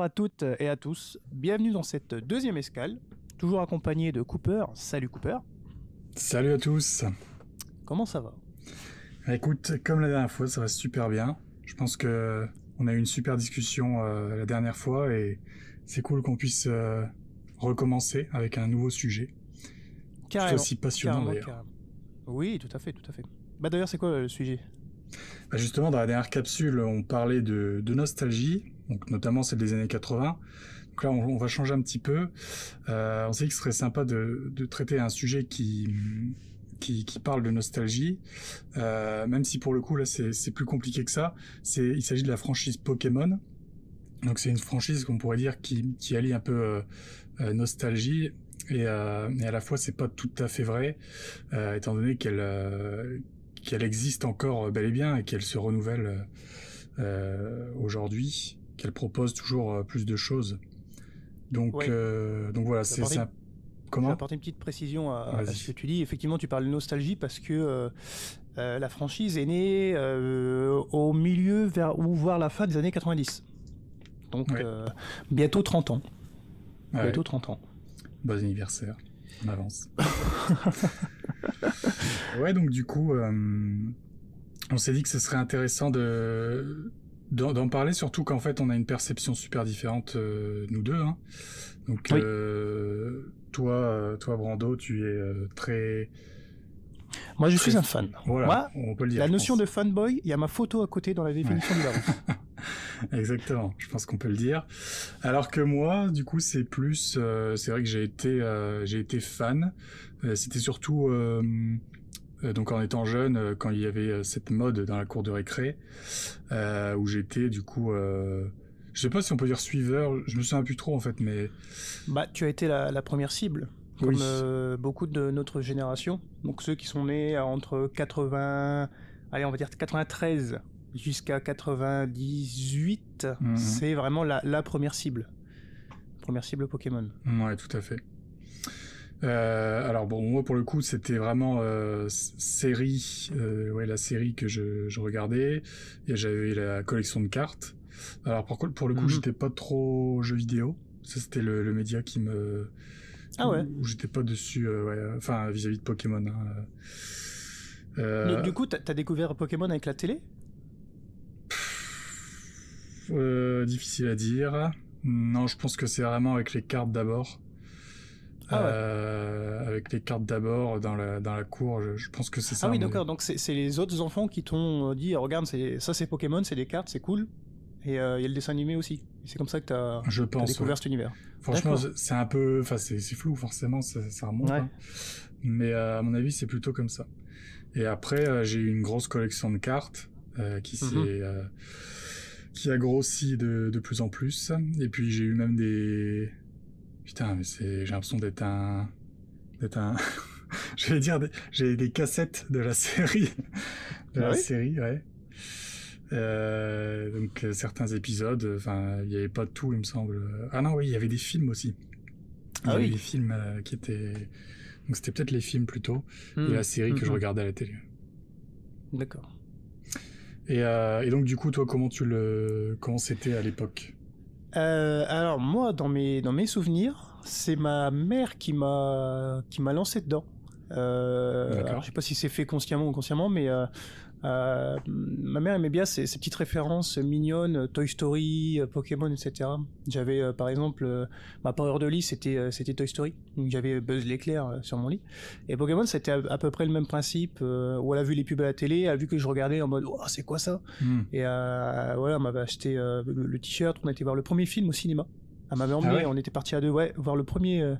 Bonjour à toutes et à tous, bienvenue dans cette deuxième escale, toujours accompagné de Cooper. Salut Cooper. Salut à tous. Comment ça va? Écoute, comme la dernière fois, ça va super bien. Je pense que on a eu une super discussion euh, la dernière fois et c'est cool qu'on puisse euh, recommencer avec un nouveau sujet. Carrément. C'est aussi passionnant d'ailleurs. Oui, tout à fait, tout à fait. Bah d'ailleurs, c'est quoi le sujet? Bah, justement, dans la dernière capsule, on parlait de, nostalgie, donc notamment celle des années 80. Donc là, on, va changer un petit peu. Euh, on s'est dit que ce serait sympa de, traiter un sujet qui, qui, parle de nostalgie, euh, même si pour le coup, là, c'est plus compliqué que ça. Il s'agit de la franchise Pokémon. Donc c'est une franchise qu'on pourrait dire qui, qui allie un peu euh, nostalgie et, et à la fois c'est pas tout à fait vrai, étant donné qu'elle qu'elle existe encore bel et bien et qu'elle se renouvelle euh, aujourd'hui, qu'elle propose toujours euh, plus de choses. Donc, euh, voilà, Ça c'est c'est un- Je vais comment apporter une petite précision à, ce que tu dis. Effectivement, tu parles de nostalgie parce que euh, euh, la franchise est née euh, au milieu vers, ou voire la fin des années 90. Donc Ouais. euh, bientôt 30 ans. Ah ouais, Bientôt 30 ans. Bon anniversaire, on avance. ouais, donc du coup, euh, on s'est dit que ce serait intéressant de d'en parler, surtout qu'en fait, on a une perception super différente, euh, nous deux. Hein. Donc, Oui. euh, toi, toi, Brando, tu es très, Moi, je Très- suis un fan. voilà, Moi, on peut le dire. la notion pense. de fanboy, il y a ma photo à côté dans la définition du Larousse. Exactement, je pense qu'on peut le dire. Alors que moi, du coup, c'est plus, euh, c'est vrai que j'ai été, euh, j'ai été fan. Euh, C'était surtout, donc en étant jeune, quand il y avait cette mode dans la cour de récré, où j'étais, du coup, je sais pas si on peut dire suiveur. Je me souviens plus trop en fait, mais Bah, tu as été la, la première cible, comme Oui. euh, beaucoup de notre génération. Donc ceux qui sont nés entre 80, allez, on va dire 93 jusqu'à 98, Mhm. c'est vraiment la, la première cible. Première cible Pokémon. Ouais, tout à fait. Euh, alors bon, moi pour le coup, c'était vraiment euh, série, euh, ouais, la série que je, je regardais. Et j'avais la collection de cartes. Alors pour, pour le coup, Mhm. j'étais pas trop jeux vidéo. Ça, c'était le, le média qui me. Ah ouais. Où, où j'étais pas dessus, ouais, enfin vis-à-vis de Pokémon. hein. Mais Du coup, t'as as découvert Pokémon avec la télé? Euh, difficile à dire. Non, je pense que c'est vraiment avec les cartes d'abord. Ah ouais. Euh, avec les cartes d'abord dans la, dans la cour, je, je pense que c'est ça. Ah oui, d'accord. Donc c'est les autres enfants qui t'ont dit, regarde, c'est- ça c'est Pokémon, c'est des cartes, c'est cool. Et euh, il y a le dessin animé aussi. C'est comme ça que Je as pense. découvert ouais. cet univers. Franchement, c'est un peu, enfin c'est flou forcément, ça, ça remonte. Ouais. hein. Mais euh, à mon avis, c'est plutôt comme ça. Et après, euh, j'ai eu une grosse collection de cartes euh, qui s'est Mhm. euh, qui a grossi de, de plus en plus. Et puis j'ai eu même des putain, mais c'est j'ai l'impression d'être un d'être un je vais dire des... j'ai des cassettes de la série de Ah la oui série, ouais. Euh, donc euh, certains épisodes, enfin il y avait pas tout, il me semble. Ah non, oui, il y avait des films aussi. Il y Ah avait des films euh, qui étaient donc c'était peut-être les films plutôt et Hmm. la série que je Mhm. regardais à la télé. D'accord. Et, euh, et donc du coup, toi, comment tu le comment c'était à l'époque? Euh, alors moi, dans mes dans mes souvenirs, c'est ma mère qui m'a qui m'a lancé dedans. Euh, alors, je sais pas si c'est fait consciemment ou inconsciemment, mais euh, ma mère aimait bien ces, ces petites références mignonnes, euh, Toy Story, euh, Pokémon, etc. J'avais euh, par exemple euh, ma Power de lit, c'était c'était Toy Story, donc j'avais Buzz l'éclair sur mon lit. Et Pokémon, c'était à, à peu près le même principe. où elle a vu les pubs à la télé, elle a vu que je regardais en mode, oh, c'est quoi ça? Hmm. et voilà, on m'avait acheté le, le t-shirt, on été voir le premier film au cinéma. Elle m'avait emmené, Ah ouais? on était partis à deux, ouais, voir le premier,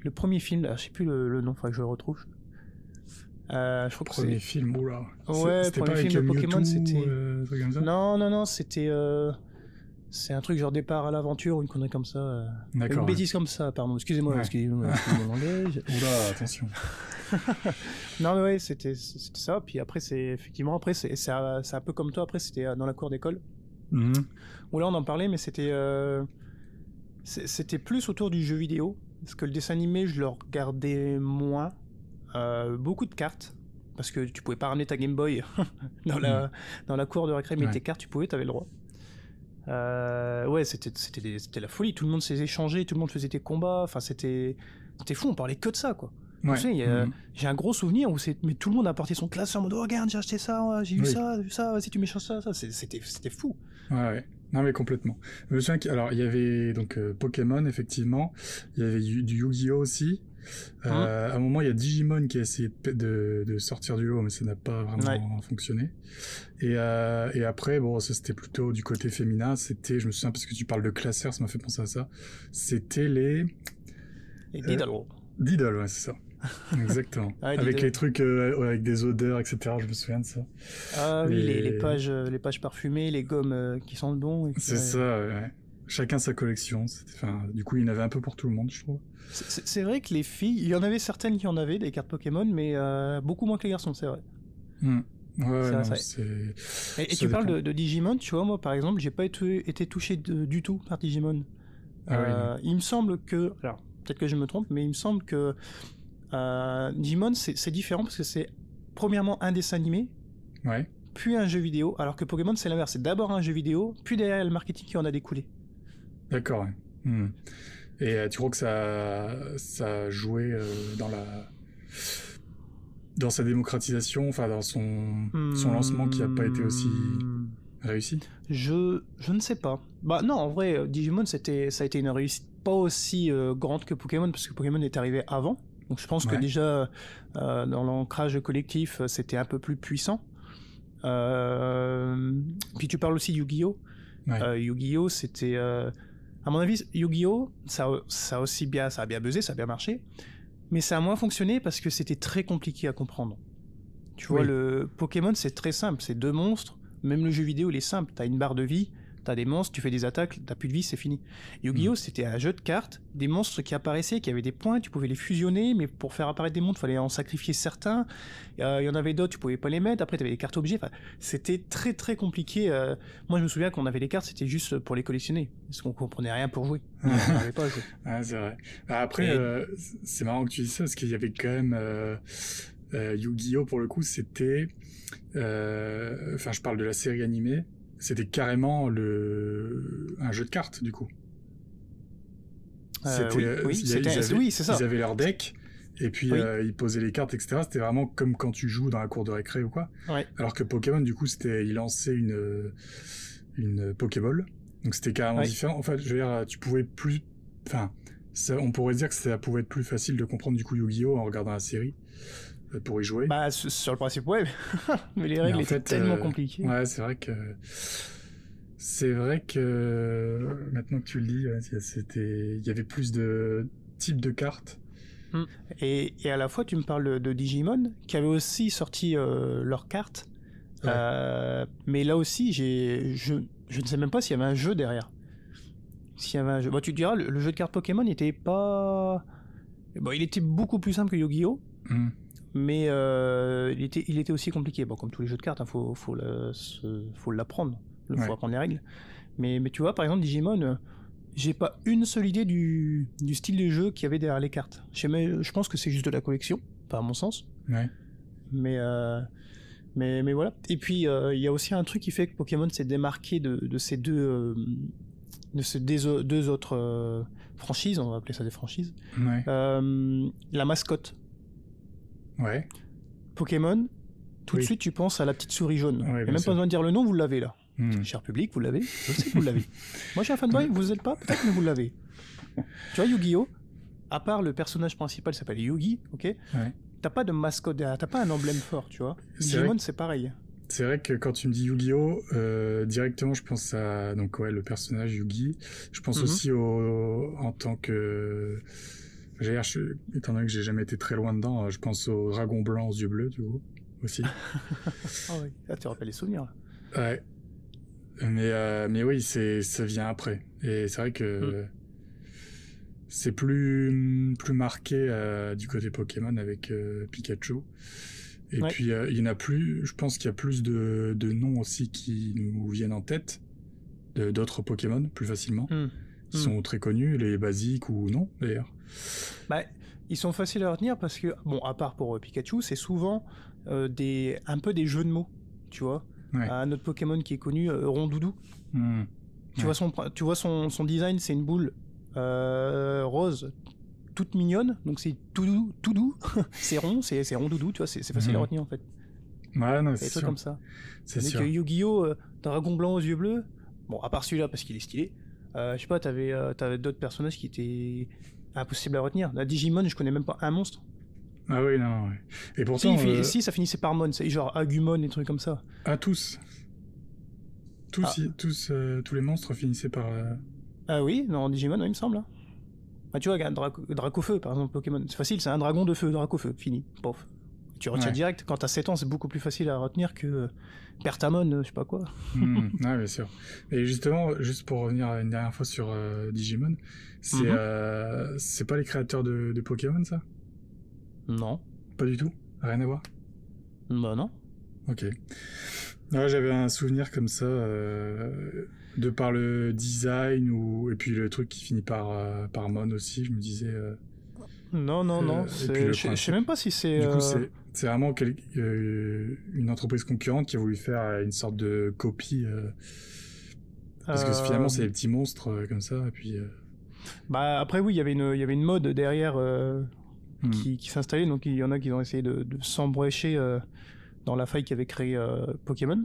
le premier film, là, je sais plus le, le nom, faudrait que je le retrouve. Euh, je crois que Premier film, oula. Ouais, C'était premier pas avec film de Mewtwo, Pokémon, c'était- euh, Non, non, non, c'était... euh, C'est un truc genre départ à l'aventure ou une connerie comme ça. euh, Une D'accord. ouais. bêtise comme ça, pardon. Excusez-moi, Ouais. excusez-moi, excusez-moi mon langage. Oula, attention. Non, mais ouais, c'était c'était ça. Puis après, c'est effectivement, après, c'est c'est un peu comme toi. Après, c'était dans la cour d'école. Où là, on en parlait, mais c'était c'était plus autour du jeu vidéo. Parce que le dessin animé, je le regardais moins. Euh, beaucoup de cartes. Parce que tu pouvais pas ramener ta Game Boy dans, la, dans la cour de récré, mais Ouais. tes cartes, tu pouvais, t'avais le droit. Euh, ouais, c'était la folie. Tout le monde s'est échangé, tout le monde faisait des combats. Enfin, c'était c'était fou. On parlait que de ça, quoi. Ouais. Tu sais, Mhm. J'ai un gros souvenir où c'est mais tout le monde a porté son classeur en mode oh, regarde j'ai acheté ça, j'ai eu Oui. ça, j'ai eu ça, vas-y tu m'échanges ça, ça. C'était fou. Ouais, ouais. Non, mais complètement. Je me souviens qu'il alors, il y avait donc euh, Pokémon, effectivement. Il y avait du Yu-Gi-Oh! aussi. Euh, Hein À un moment, il y a Digimon qui a essayé de, pe- de, de sortir du lot, mais ça n'a pas vraiment fonctionné. Et, euh, et après, bon, ça c'était plutôt du côté féminin. C'était, je me souviens parce que tu parles de classeur, ça m'a fait penser à ça. C'était les Et Euh, Diddle. Diddle, ouais, c'est ça. Exactement. Ouais, avec les trucs euh, avec des odeurs, etc. Je me souviens de ça. Ah oui, les, les- les pages euh, les pages parfumées, les gommes euh, qui sentent bon. C'est ça, ouais. Chacun sa collection. Enfin, du coup, il y en avait un peu pour tout le monde, je trouve. C'est- vrai que les filles, il y en avait certaines qui en avaient des cartes Pokémon, mais euh, beaucoup moins que les garçons, c'est vrai. Hmm. Ouais, non. Et, tu parles de, de Digimon, tu vois, moi par exemple, j'ai pas été, été touché de- du tout par Digimon. Ah Euh, il me semble que, alors peut-être que je me trompe, mais il me semble que euh, Digimon c'est c'est différent parce que c'est premièrement un dessin animé, Ouais. puis un jeu vidéo, alors que Pokémon c'est l'inverse, c'est d'abord un jeu vidéo, puis derrière le marketing qui en a découlé. D'accord, ouais. Hmm. Et euh, tu crois que ça, ça a joué euh, dans la. dans sa démocratisation, enfin, dans son, son lancement qui a pas été aussi Hmm. réussi? Je, je ne sais pas. Bah non, en vrai, euh, Digimon, c'était, ça a été une réussite pas aussi euh, grande que Pokémon, parce que Pokémon est arrivé avant. Donc je pense que déjà, euh, dans l'ancrage collectif, c'était un peu plus puissant. Euh, puis tu parles aussi de Yu-Gi-Oh! Ouais. Yu-Gi-Oh! c'était... à mon avis, Yu-Gi-Oh! Ça, aussi bien, ça a bien buzzé, ça a bien marché. Mais ça a moins fonctionné parce que c'était très compliqué à comprendre. Tu vois, Oui. le Pokémon, c'est très simple. C'est deux monstres. Même le jeu vidéo, il est simple. T'as une barre de vie, t'as des monstres, tu fais des attaques, t'as plus de vie, c'est fini. Yu-Gi-Oh! c'était un jeu de cartes, des monstres qui apparaissaient, qui avaient des points, tu pouvais les fusionner, mais pour faire apparaître des monstres, il fallait en sacrifier certains. Euh, Il y en avait d'autres, tu pouvais pas les mettre. Après, t'avais des cartes objets. Enfin, c'était très très compliqué. euh. Moi, je me souviens qu'on avait les cartes, c'était juste pour les collectionner. Parce qu'on comprenait rien pour jouer. On pas. Ouais, c'est vrai. Bah, Après, Et- euh, c'est marrant que tu dises ça, parce qu'il y avait quand même. Yu-Gi-Oh! pour le coup, c'était. Enfin, je parle de la série animée. C'était carrément le un jeu de cartes, du coup. Euh, C'était, oui, euh, oui, avaient- c'est ça. Ils avaient leur deck, et puis Oui. euh, ils posaient les cartes, etc. C'était vraiment comme quand tu joues dans la cour de récré ou quoi. Ouais. Alors que Pokémon, du coup, c'était, ils lançaient une, une Pokéball. Donc c'était carrément Ouais. différent. En fait, je veux dire, tu pouvais plus, enfin, ça, on pourrait dire que ça pouvait être plus facile de comprendre du coup Yu-Gi-Oh en regardant la série pour y jouer. Bah, sur le principe, ouais. mais les règles en étaient fait, tellement euh, compliquées. Ouais, c'est vrai que c'est vrai que maintenant que tu le dis, c'était, il y avait plus de types de cartes. Et, et à la fois, tu me parles de, Digimon, qui avait aussi sorti euh, leurs cartes. Ouais. Euh, mais là aussi, j'ai, je, je ne sais même pas s'il y avait un jeu derrière. S'il y avait un jeu. Bon, tu te diras, le, le jeu de cartes Pokémon n'était pas. Bon, il était beaucoup plus simple que Yu-Gi-Oh! Hmm. Mais euh, il, était, il était aussi compliqué. Bon, comme tous les jeux de cartes, il faut, faut, se- faut l'apprendre. Il faut apprendre les règles. Mais, mais tu vois, par exemple, Digimon, euh, j'ai pas une seule idée du, du style de jeu qu'il y avait derrière les cartes. Je, je pense que c'est juste de la collection, pas à mon sens. Ouais. Mais, euh, mais, mais voilà. Et puis, euh, il y a aussi un truc qui fait que Pokémon s'est démarqué de, de ces deux, de ces deux, deux autres euh, franchises, on va appeler ça des franchises. Ouais. Euh, la mascotte. Ouais. Pokémon, tout de suite tu penses à la petite souris jaune. Ouais, Il n'y a bien même pas besoin de dire le nom, vous l'avez là. Hmm. Cher public, vous l'avez. Je sais que vous l'avez. Moi je suis un fanboy, vous n'êtes pas, peut-être, mais vous l'avez. Tu vois, Yu-Gi-Oh! À part le personnage principal s'appelle Yugi, ok? Ouais. T'as pas de mascotte t'as pas un emblème fort, tu vois? C'est Digimon, c'est pareil. C'est vrai que quand tu me dis Yu-Gi-Oh, euh, directement je pense à donc ouais le personnage Yugi. Je pense Mhm. aussi au en tant que je- étant donné que j'ai jamais été très loin dedans, euh, je pense au dragon blanc aux yeux bleus du coup aussi. Ah oui, là tu rappelles les souvenirs. là. ouais. Mais euh, mais oui, c'est ça vient après. Et c'est vrai que c'est plus plus marqué euh, du côté Pokémon avec euh, Pikachu. Et Ouais. puis il y en a plus, je pense qu'il y a plus de, de noms aussi qui nous viennent en tête de- d'autres Pokémon plus facilement, Hmm. qui sont très connus, les basiques ou non d'ailleurs. Bah, ils sont faciles à retenir parce que, bon, à part pour euh, Pikachu, c'est souvent euh, des, un peu des jeux de mots, tu vois. Ouais. Un autre Pokémon qui est connu, euh, Rondoudou. Hmm. Tu vois son, tu vois son, son design, c'est une boule euh, rose, toute mignonne, donc c'est tout doux, tout doux. c'est rond, c'est, c'est rond doudou, tu vois, c'est, facile à Mhm. retenir en fait. Ouais, non, C'est sûr. comme ça. C'est sûr. Yu-Gi-Oh! euh, dragon blanc aux yeux bleus. Bon, à part celui-là parce qu'il est stylé. Je sais pas, t'avais, t'avais d'autres personnages qui étaient impossibles à retenir. La Digimon, je connais même pas un monstre. Ah oui, non, ouais. Et Si, pourtant, fait- euh, si, ça finissait par Mon, c'est genre Agumon et des trucs comme ça. à tous. Tous, Ah. y- tous, euh, tous les monstres finissaient par. euh, Ah oui, dans Digimon, oui, il me semble. hein. Bah, tu vois, Dracofeu, par exemple, Pokémon. C'est facile, c'est un dragon de feu, Dracofeu, fini. Pof. Tu retiens Ouais. direct. Quand t'as 7 ans, c'est beaucoup plus facile à retenir que Pertamon, je sais pas quoi. bien sûr. Et justement, juste pour revenir une dernière fois sur euh, Digimon, c'est Mhm. euh, c'est pas les créateurs de, de Pokémon, ça? Non. Pas du tout? Rien à voir? Bah non. Ok. Ouais, J'avais un souvenir comme ça, euh, de par le design ou et puis le truc qui finit par par Mon aussi. Je me disais, euh, Non, non, Euh, non. le Je je sais même pas si c'est. du coup, euh, c'est c'est vraiment quel- euh, une entreprise concurrente qui a voulu faire une sorte de copie, euh, parce que euh, finalement c'est des petits monstres euh, comme ça et puis. euh, Bah après oui, il y avait une, il y avait une mode derrière euh, hmm. qui, qui s'installait, donc il y en a qui ont essayé de, de s'embrécher euh, dans la faille qu'avait créé euh, Pokémon.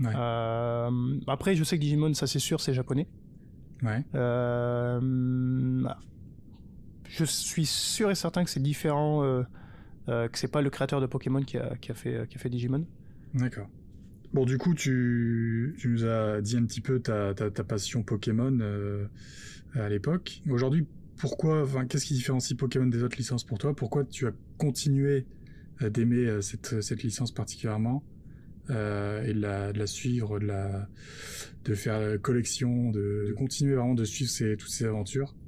Ouais. Euh, après, je sais que Digimon, ça c'est sûr, c'est japonais. Ouais. Euh, je suis sûr et certain que c'est différent, euh, euh, que c'est pas le créateur de Pokémon qui a, a fait, Digimon. D'accord. Bon, du coup, tu, nous as dit un petit peu ta, ta, passion Pokémon euh, à l'époque. Aujourd'hui, pourquoi, qu'est-ce qui différencie Pokémon des autres licences pour toi? Pourquoi tu as continué euh, d'aimer euh, cette, licence particulièrement euh, et de la, suivre, de, faire la collection, de, continuer vraiment de suivre toutes ces aventures? euh,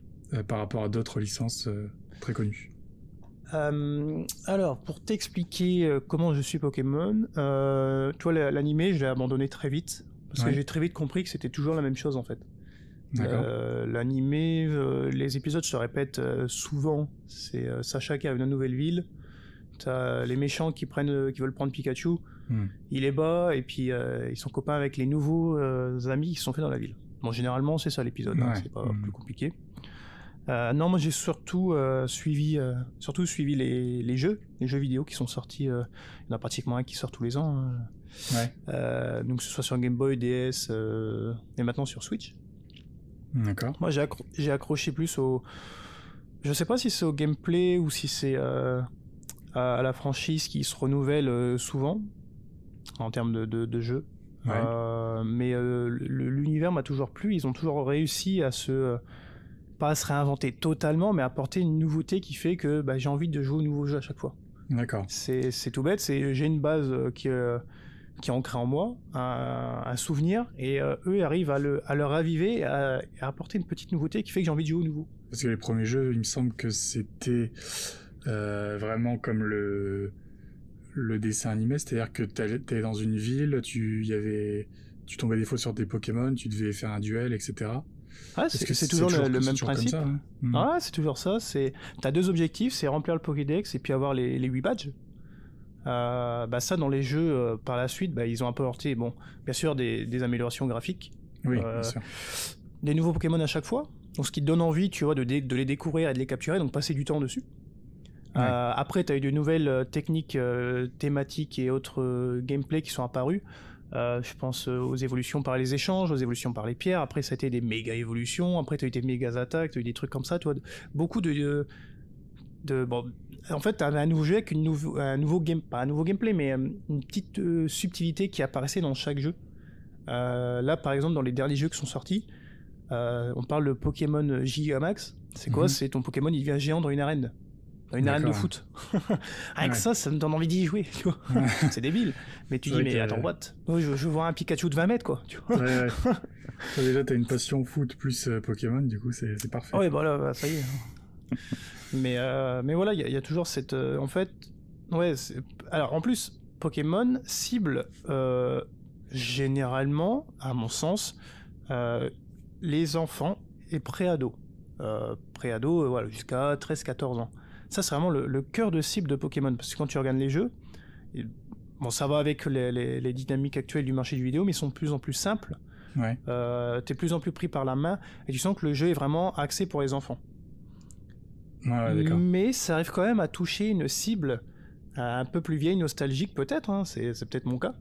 par rapport à d'autres licences euh, très connues Euh, alors, pour t'expliquer euh, comment je suis Pokémon, euh, toi, la- l'animé, je l'ai abandonné très vite. Parce Ouais. que j'ai très vite compris que c'était toujours la même chose, en fait. Euh, L'animé, euh, les épisodes se répètent euh, souvent. C'est euh, Sacha qui dans une nouvelle ville. T'as les méchants qui prennent, euh, qui veulent prendre Pikachu. Hmm. Il est bas et puis euh, ils sont copains avec les nouveaux euh, amis qui se sont faits dans la ville. Bon, généralement, c'est ça l'épisode. hein, c'est pas Mhm. plus compliqué. Euh, non, moi j'ai surtout euh, suivi, euh, surtout suivi les, les jeux, les jeux vidéo qui sont sortis. il y en a pratiquement un qui sort tous les ans. hein. Ouais. Donc que ce soit sur Game Boy, DS et maintenant sur Switch. D'accord. Moi, j'ai accro- j'ai accroché plus au. Je sais pas si c'est au gameplay ou si c'est euh, à, à la franchise qui se renouvelle euh, souvent en termes de, de, de jeu. Ouais. Euh, mais l'univers m'a toujours plu. Ils ont toujours réussi à se. Pas se réinventer totalement, mais apporter une nouveauté qui fait que bah, j'ai envie de jouer au nouveau jeu à chaque fois. D'accord. C'est tout bête, c'est j'ai une base euh, qui, euh, qui est ancrée en moi, un, un souvenir, et euh, eux arrivent à le, à le raviver, et à, à apporter une petite nouveauté qui fait que j'ai envie de jouer au nouveau. Parce que les premiers jeux, il me semble que c'était euh, vraiment comme le le dessin animé, c'est-à-dire que t'es dans une ville, tu y avait tu tombais des fois sur des Pokémon, tu devais faire un duel, etc. Ah, c'est toujours, le, même toujours principe. ça, hein Mhm. Ah, c'est toujours ça. C'est t'as deux objectifs, c'est remplir le Pokédex et puis avoir les, les 8 badges. Euh, bah ça dans les jeux euh, par la suite, bah, ils ont apporté bon, bien sûr des, des améliorations graphiques, Oui, euh, bien sûr. des nouveaux Pokémon à chaque fois, donc ce qui te donne envie, tu vois, de, les découvrir et de les capturer, donc passer du temps dessus. Ouais. Euh, après, tu as eu de nouvelles techniques euh, thématiques et autres euh, gameplay qui sont apparus. Euh, je pense euh, aux évolutions par les échanges, aux évolutions par les pierres. Après, ça a été des méga évolutions. Après, tu as eu des méga attaques, tu as eu des trucs comme ça. Tu vois, beaucoup de. de, de- bon, en fait, tu avais un nouveau jeu avec une nouveau, un nouveau game, pas un nouveau gameplay, mais euh, une petite euh, subtilité qui apparaissait dans chaque jeu. Euh, là, par exemple, dans les derniers jeux qui sont sortis, on parle de Pokémon Gigamax. C'est quoi? Mhm. C'est ton Pokémon, il devient géant dans une arène. Une arène de foot. Avec Ouais. ça, ça me donne envie d'y jouer. Tu vois Ouais. c'est débile. Mais tu dis, mais attends, what? Je, voir un Pikachu de 20 mètres, quoi. Tu vois Ouais, déjà, t'as une passion foot plus euh, Pokémon, du coup, c'est parfait. Ah ouais, bah là, bah, ça y est. mais, euh, mais voilà, il y, a- il y a toujours cette. euh, en fait, ouais. Alors, en plus, Pokémon cible généralement, à mon sens, les enfants et pré-ados. Pré-ados, voilà, jusqu'à 13-14 ans. Ça, c'est vraiment le, le cœur de cible de Pokémon. Parce que quand tu regardes les jeux, et- bon, ça va avec les, les- les dynamiques actuelles du marché du vidéo, mais ils sont de plus en plus simples. Ouais. Euh, t'es de plus en plus pris par la main et tu sens que le jeu est vraiment axé pour les enfants. Ouais, ouais, d'accord. Mais ça arrive quand même à toucher une cible euh, un peu plus vieille, nostalgique peut-être, hein, c'est peut-être mon cas.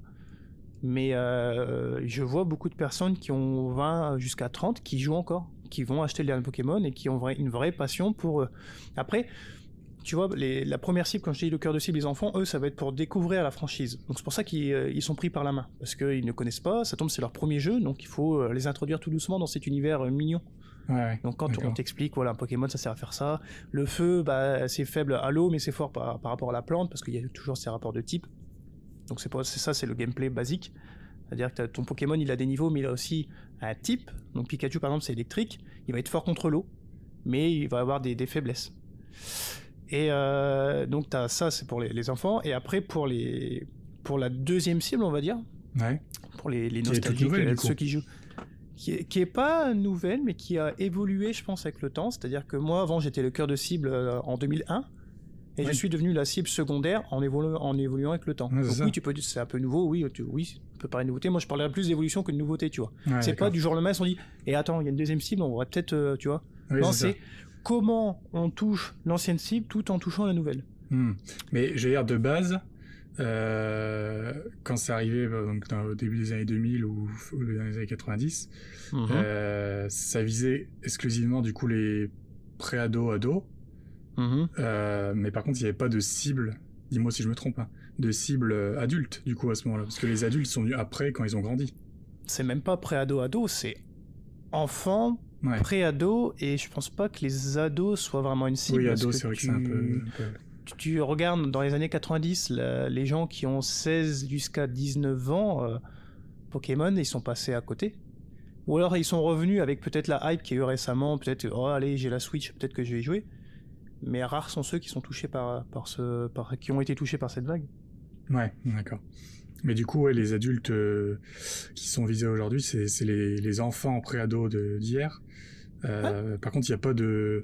Mais euh, je vois beaucoup de personnes qui ont 20 jusqu'à 30 qui jouent encore, qui vont acheter le dernier Pokémon et qui ont une vraie passion pour... euh, Après, tu vois, les- la première cible, quand je dis le cœur de cible, les enfants, eux, ça va être pour découvrir la franchise. Donc c'est pour ça qu'ils euh, sont pris par la main. Parce qu'ils ne connaissent pas, ça tombe, c'est leur premier jeu, donc il faut euh, les introduire tout doucement dans cet univers euh, mignon. Ouais, ouais. Donc quand on t'explique, voilà, un Pokémon ça sert à faire ça. Le feu, bah, c'est faible à l'eau, mais c'est fort par, par rapport à la plante, parce qu'il y a toujours ces rapports de type. Donc c'est ça, c'est le gameplay basique. C'est-à-dire que ton Pokémon, il a des niveaux, mais il a aussi un type. Donc Pikachu, par exemple, c'est électrique. Il va être fort contre l'eau, mais il va avoir des, des faiblesses. Et euh, donc ça, c'est pour les, les enfants. Et après, pour, les, pour la deuxième cible, on va dire, Ouais. pour les, nostalgiques, nouvelle, euh, ceux qui jouent. Qui est, qui est pas nouvelle, mais qui a évolué, je pense, avec le temps. C'est-à-dire que moi, avant, j'étais le cœur de cible euh, en 2001, et je suis devenu la cible secondaire en, évolu- en évoluant avec le temps. Donc oui, tu peux dire c'est un peu nouveau, oui, tu- oui, peut paraître nouveauté. Moi, je parlerais plus d'évolution que de nouveauté, tu vois. Ouais, c'est pas du jour au lendemain, on dit, et attends, il y a une deuxième cible, on pourrait peut-être, euh, tu vois. Oui, non, c'est comment on touche l'ancienne cible tout en touchant la nouvelle. Hmm. Mais j'ai dire de base, euh, quand c'est arrivé bah, donc, dans- au début des années 2000 ou, ou dans les années 90, Mhm. euh, ça visait exclusivement du coup les pré-ados, ados. Mhm. Euh, mais par contre, il n'y avait pas de cible, dis-moi si je me trompe, hein, de cible adulte du coup à ce moment-là. Parce que les adultes sont venus après quand ils ont grandi. C'est même pas pré-ado-ado, c'est enfant, Ouais. pré-ado, et je pense pas que les ados soient vraiment une cible. Oui, parce ado, que c'est vrai que c'est un peu. un peu- tu, tu regardes dans les années 90, la- les gens qui ont 16 jusqu'à 19 ans, euh, Pokémon, ils sont passés à côté. Ou alors ils sont revenus avec peut-être la hype qu'il y a eu récemment, peut-être, oh allez, j'ai la Switch, peut-être que je vais y jouer. Mais rares sont ceux qui sont touchés par, par ce, par, qui ont été touchés par cette vague. Ouais, d'accord. Mais du coup, ouais, les adultes euh, qui sont visés aujourd'hui, c'est les, les enfants pré-ados d'hier. Euh, Par contre, il n'y a pas de,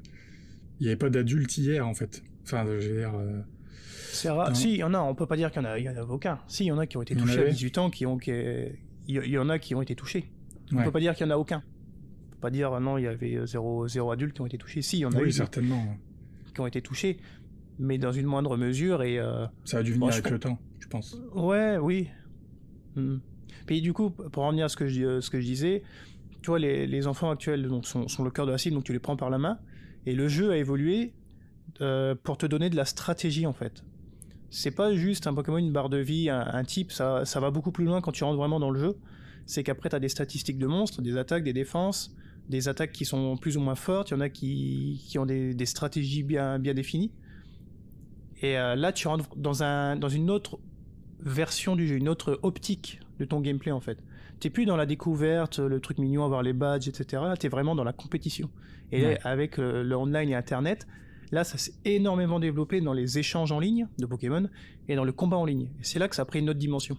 il avait pas d'adultes hier en fait. Enfin, je veux dire, euh. Si, il y en a, on peut pas dire qu'il y en a, il y en a aucun. Si, il y en a qui ont été touchés à avait 18 ans, qui ont, qui, il y- en a qui ont été touchés. On Ouais. peut pas dire qu'il y en a aucun. On peut pas dire, ah non, il y avait zéro, zéro adultes qui ont été touchés. Si, il y en a oui, certainement. qui ont été touchés, mais dans une moindre mesure. Et euh, Ça a dû venir Bon, avec le temps, pense. ouais, oui. Hmm. Puis du coup, pour en venir à ce que je, euh, ce que je disais, tu vois, les, les enfants actuels donc, sont, sont le cœur de la cible, donc tu les prends par la main. Et le jeu a évolué euh, pour te donner de la stratégie en fait. C'est pas juste un Pokémon, une barre de vie, un, un type, ça, ça va beaucoup plus loin quand tu rentres vraiment dans le jeu. C'est qu'après, tu as des statistiques de monstres, des attaques, des défenses, des attaques qui sont plus ou moins fortes, il y en a qui, qui ont des, des stratégies bien, bien définies. Et euh, là, tu rentres dans, un, dans une autre version du jeu, une autre optique de ton gameplay en fait. T'es plus dans la découverte, le truc mignon, avoir les badges, etc. Là, t'es vraiment dans la compétition. Et Ouais. avec euh, le online et Internet, là, ça s'est énormément développé dans les échanges en ligne de Pokémon et dans le combat en ligne. Et c'est là que ça a pris une autre dimension.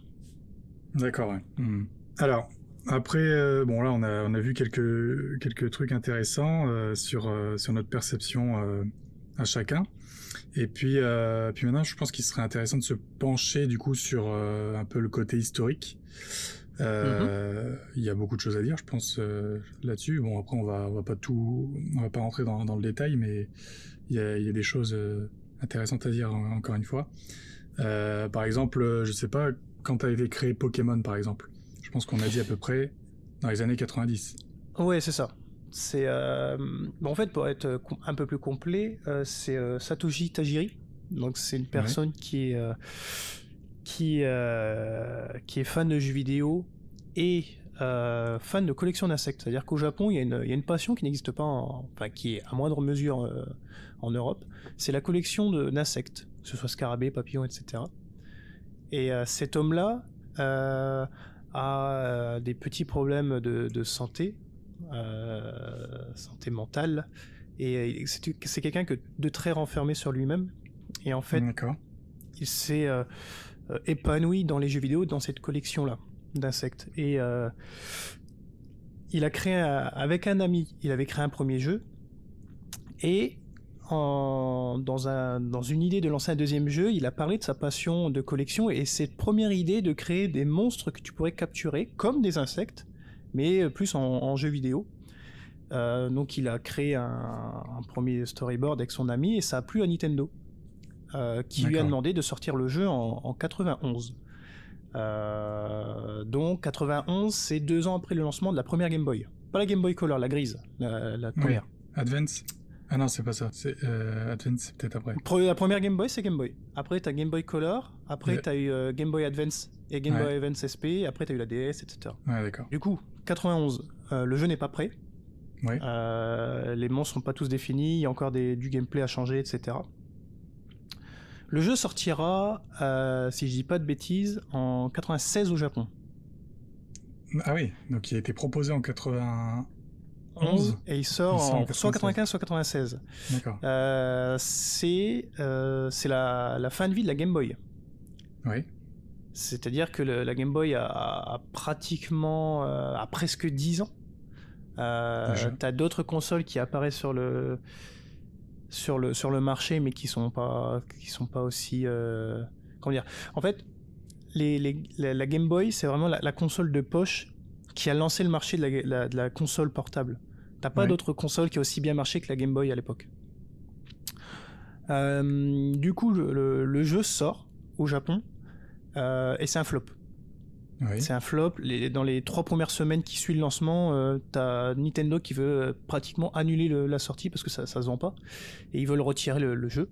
D'accord, ouais. Hmm. Alors, après, euh, bon là, on a, on a vu quelques, quelques trucs intéressants euh, sur, euh, sur notre perception à chacun. Et puis, euh, puis maintenant, je pense qu'il serait intéressant de se pencher du coup sur euh, un peu le côté historique. Euh, Il y a beaucoup de choses à dire, je pense, là-dessus. Bon, après, on va, on va pas tout, on va pas rentrer dans, dans le détail, mais il y a, il y a des choses intéressantes à dire en- encore une fois. Par exemple, je sais pas, quand a été créé Pokémon, par exemple. Je pense qu'on a dit à peu près dans les années 90. Ouais, c'est ça. C'est euh, bon, en fait pour être euh, un peu plus complet, euh, c'est euh, Satoshi Tajiri. Donc c'est une personne qui est qui qui est fan de jeux vidéo et fan de collection d'insectes. C'est-à-dire qu'au Japon, il y, a une, il y a une passion qui n'existe pas, en- enfin qui est à moindre mesure en Europe. C'est la collection d'insectes, que ce soit scarabées, papillons, etc. Et cet homme-là a des petits problèmes de, de santé, santé mentale, et euh, c'est quelqu'un que de très renfermé sur lui-même. Et en fait, il s'est euh, euh, épanoui dans les jeux vidéo, dans cette collection-là d'insectes. Et euh, il a créé, un- avec un ami, il avait créé un premier jeu. Et en- dans, un, dans une idée de lancer un deuxième jeu, il a parlé de sa passion de collection et cette première idée de créer des monstres que tu pourrais capturer comme des insectes, mais plus en, jeu vidéo. donc il a créé un, premier storyboard avec son ami et ça a plu à Nintendo, qui lui a demandé de sortir le jeu en, en 91. donc 91, c'est deux ans après le lancement de la première Game Boy. Pas la Game Boy Color, la grise, la, première. Advance Ah non, c'est pas ça. C'est euh, Advance, c'est peut-être après. la première Game Boy, c'est Game Boy. Après, t'as Game Boy Color. Après, t'as eu euh, Game Boy Advance et Game Boy Advance SP. Après, t'as eu la DS, etc. Ouais, d'accord. Du coup, 91, euh, le jeu n'est pas prêt. Ouais. les monstres sont pas tous définis. Il y a encore des, du gameplay à changer, etc. Le jeu sortira, si je dis pas de bêtises, en 96 au Japon. Ah oui, donc il a été proposé en 91 et il sort, en, soit 95 soit 96. D'accord. Euh, c'est euh, c'est la, la, fin de vie de la Game Boy. Oui. C'est-à-dire que la Game Boy a, pratiquement euh, a presque 10 ans. T'as d'autres consoles qui apparaissent sur le sur le sur le marché mais qui sont pas qui sont pas aussi comment dire. En fait, les, la, Game Boy, c'est vraiment la, console de poche qui a lancé le marché de la, console portable. T'as pas d'autre console qui a aussi bien marché que la Game Boy à l'époque. Euh, du coup, le, jeu sort au Japon euh, et c'est un flop. C'est un flop. dans les trois premières semaines qui suivent le lancement, euh, t'as Nintendo qui veut pratiquement annuler la sortie parce que ça, ça se vend pas et ils veulent retirer le, jeu.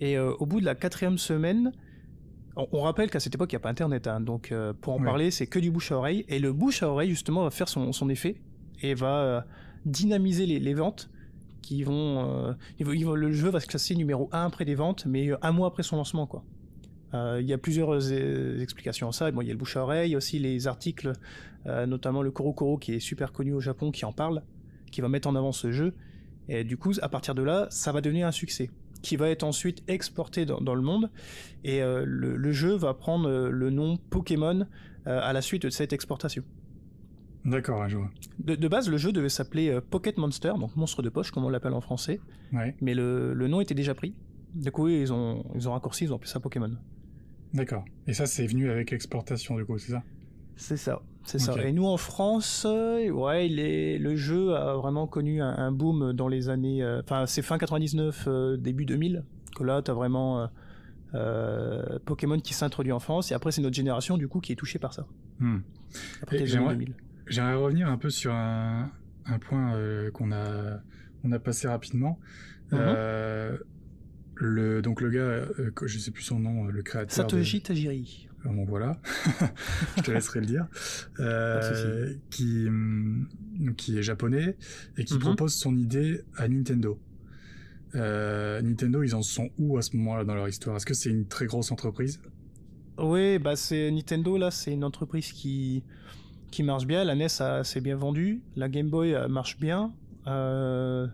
Et au bout de la quatrième semaine, on, rappelle qu'à cette époque, il n'y a pas Internet, hein, donc pour en parler, c'est que du bouche à oreille. Et le bouche à oreille, justement, va faire son, effet et va dynamiser les, ventes qui vont, euh, Le jeu va se classer numéro 1 après des ventes, mais un mois après son lancement, quoi. Il y a plusieurs explications à ça. Bon, il y a le bouche à oreille, il y a aussi les articles, notamment le Korokoro qui est super connu au Japon, qui en parle, qui va mettre en avant ce jeu. Et du coup, à partir de là, ça va devenir un succès qui va être ensuite exporté dans, le monde. Et euh, le, jeu va prendre euh, le nom Pokémon euh, à la suite de cette exportation. D'accord, je vois. De, base, le jeu devait s'appeler Pocket Monster, donc monstre de poche, comme on l'appelle en français. Mais le, nom était déjà pris. Du coup, ils ont, ils ont raccourci, ils ont appelé ça Pokémon. D'accord. Et ça, c'est venu avec l'exportation, du coup, c'est ça? C'est ça. C'est ça. Et nous en France, euh, ouais, il est, le jeu a vraiment connu un, boom dans les années. Euh, enfin, c'est fin 99, euh, début 2000 que là, tu as vraiment Pokémon qui s'introduit en France. Et après, c'est notre génération du coup qui est touchée par ça. Hmm. Après les années 2000. J'aimerais revenir un peu sur un, un point qu'on a, on a passé rapidement. Mm-hmm. le, donc le gars, je sais plus son nom, le créateur. Satoshi Tajiri bon voilà, je te laisserai le dire, euh, qui, mm, qui est japonais et qui mhm. propose son idée à Nintendo. Euh, Nintendo, ils en sont où à ce moment-là dans leur histoire? Est-ce que c'est une très grosse entreprise? Oui, bah c'est Nintendo là, c'est une entreprise qui qui marche bien. La NES s'est bien vendue, la Game Boy marche bien. Euh,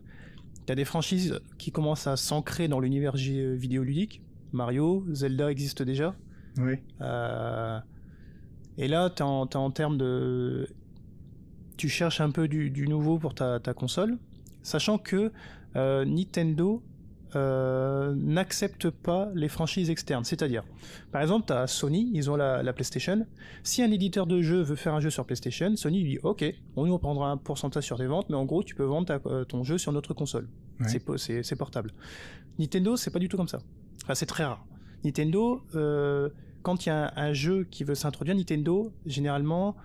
T'as des franchises qui commencent à s'ancrer dans l'univers vidéoludique. Mario, Zelda existe déjà. Oui. Euh, et là, tu en, en termes de. Tu cherches un peu du, nouveau pour ta, console, sachant que euh, Nintendo euh, n'accepte pas les franchises externes. C'est-à-dire, par exemple, tu as Sony, ils ont la, PlayStation. Si un éditeur de jeu veut faire un jeu sur PlayStation, Sony lui dit Ok, on nous prendra un pourcentage sur tes ventes, mais en gros, tu peux vendre ton jeu sur notre console. C'est portable. Nintendo, c'est pas du tout comme ça. Enfin, c'est très rare. Nintendo, euh, quand il y a un, jeu qui veut s'introduire, Nintendo, généralement,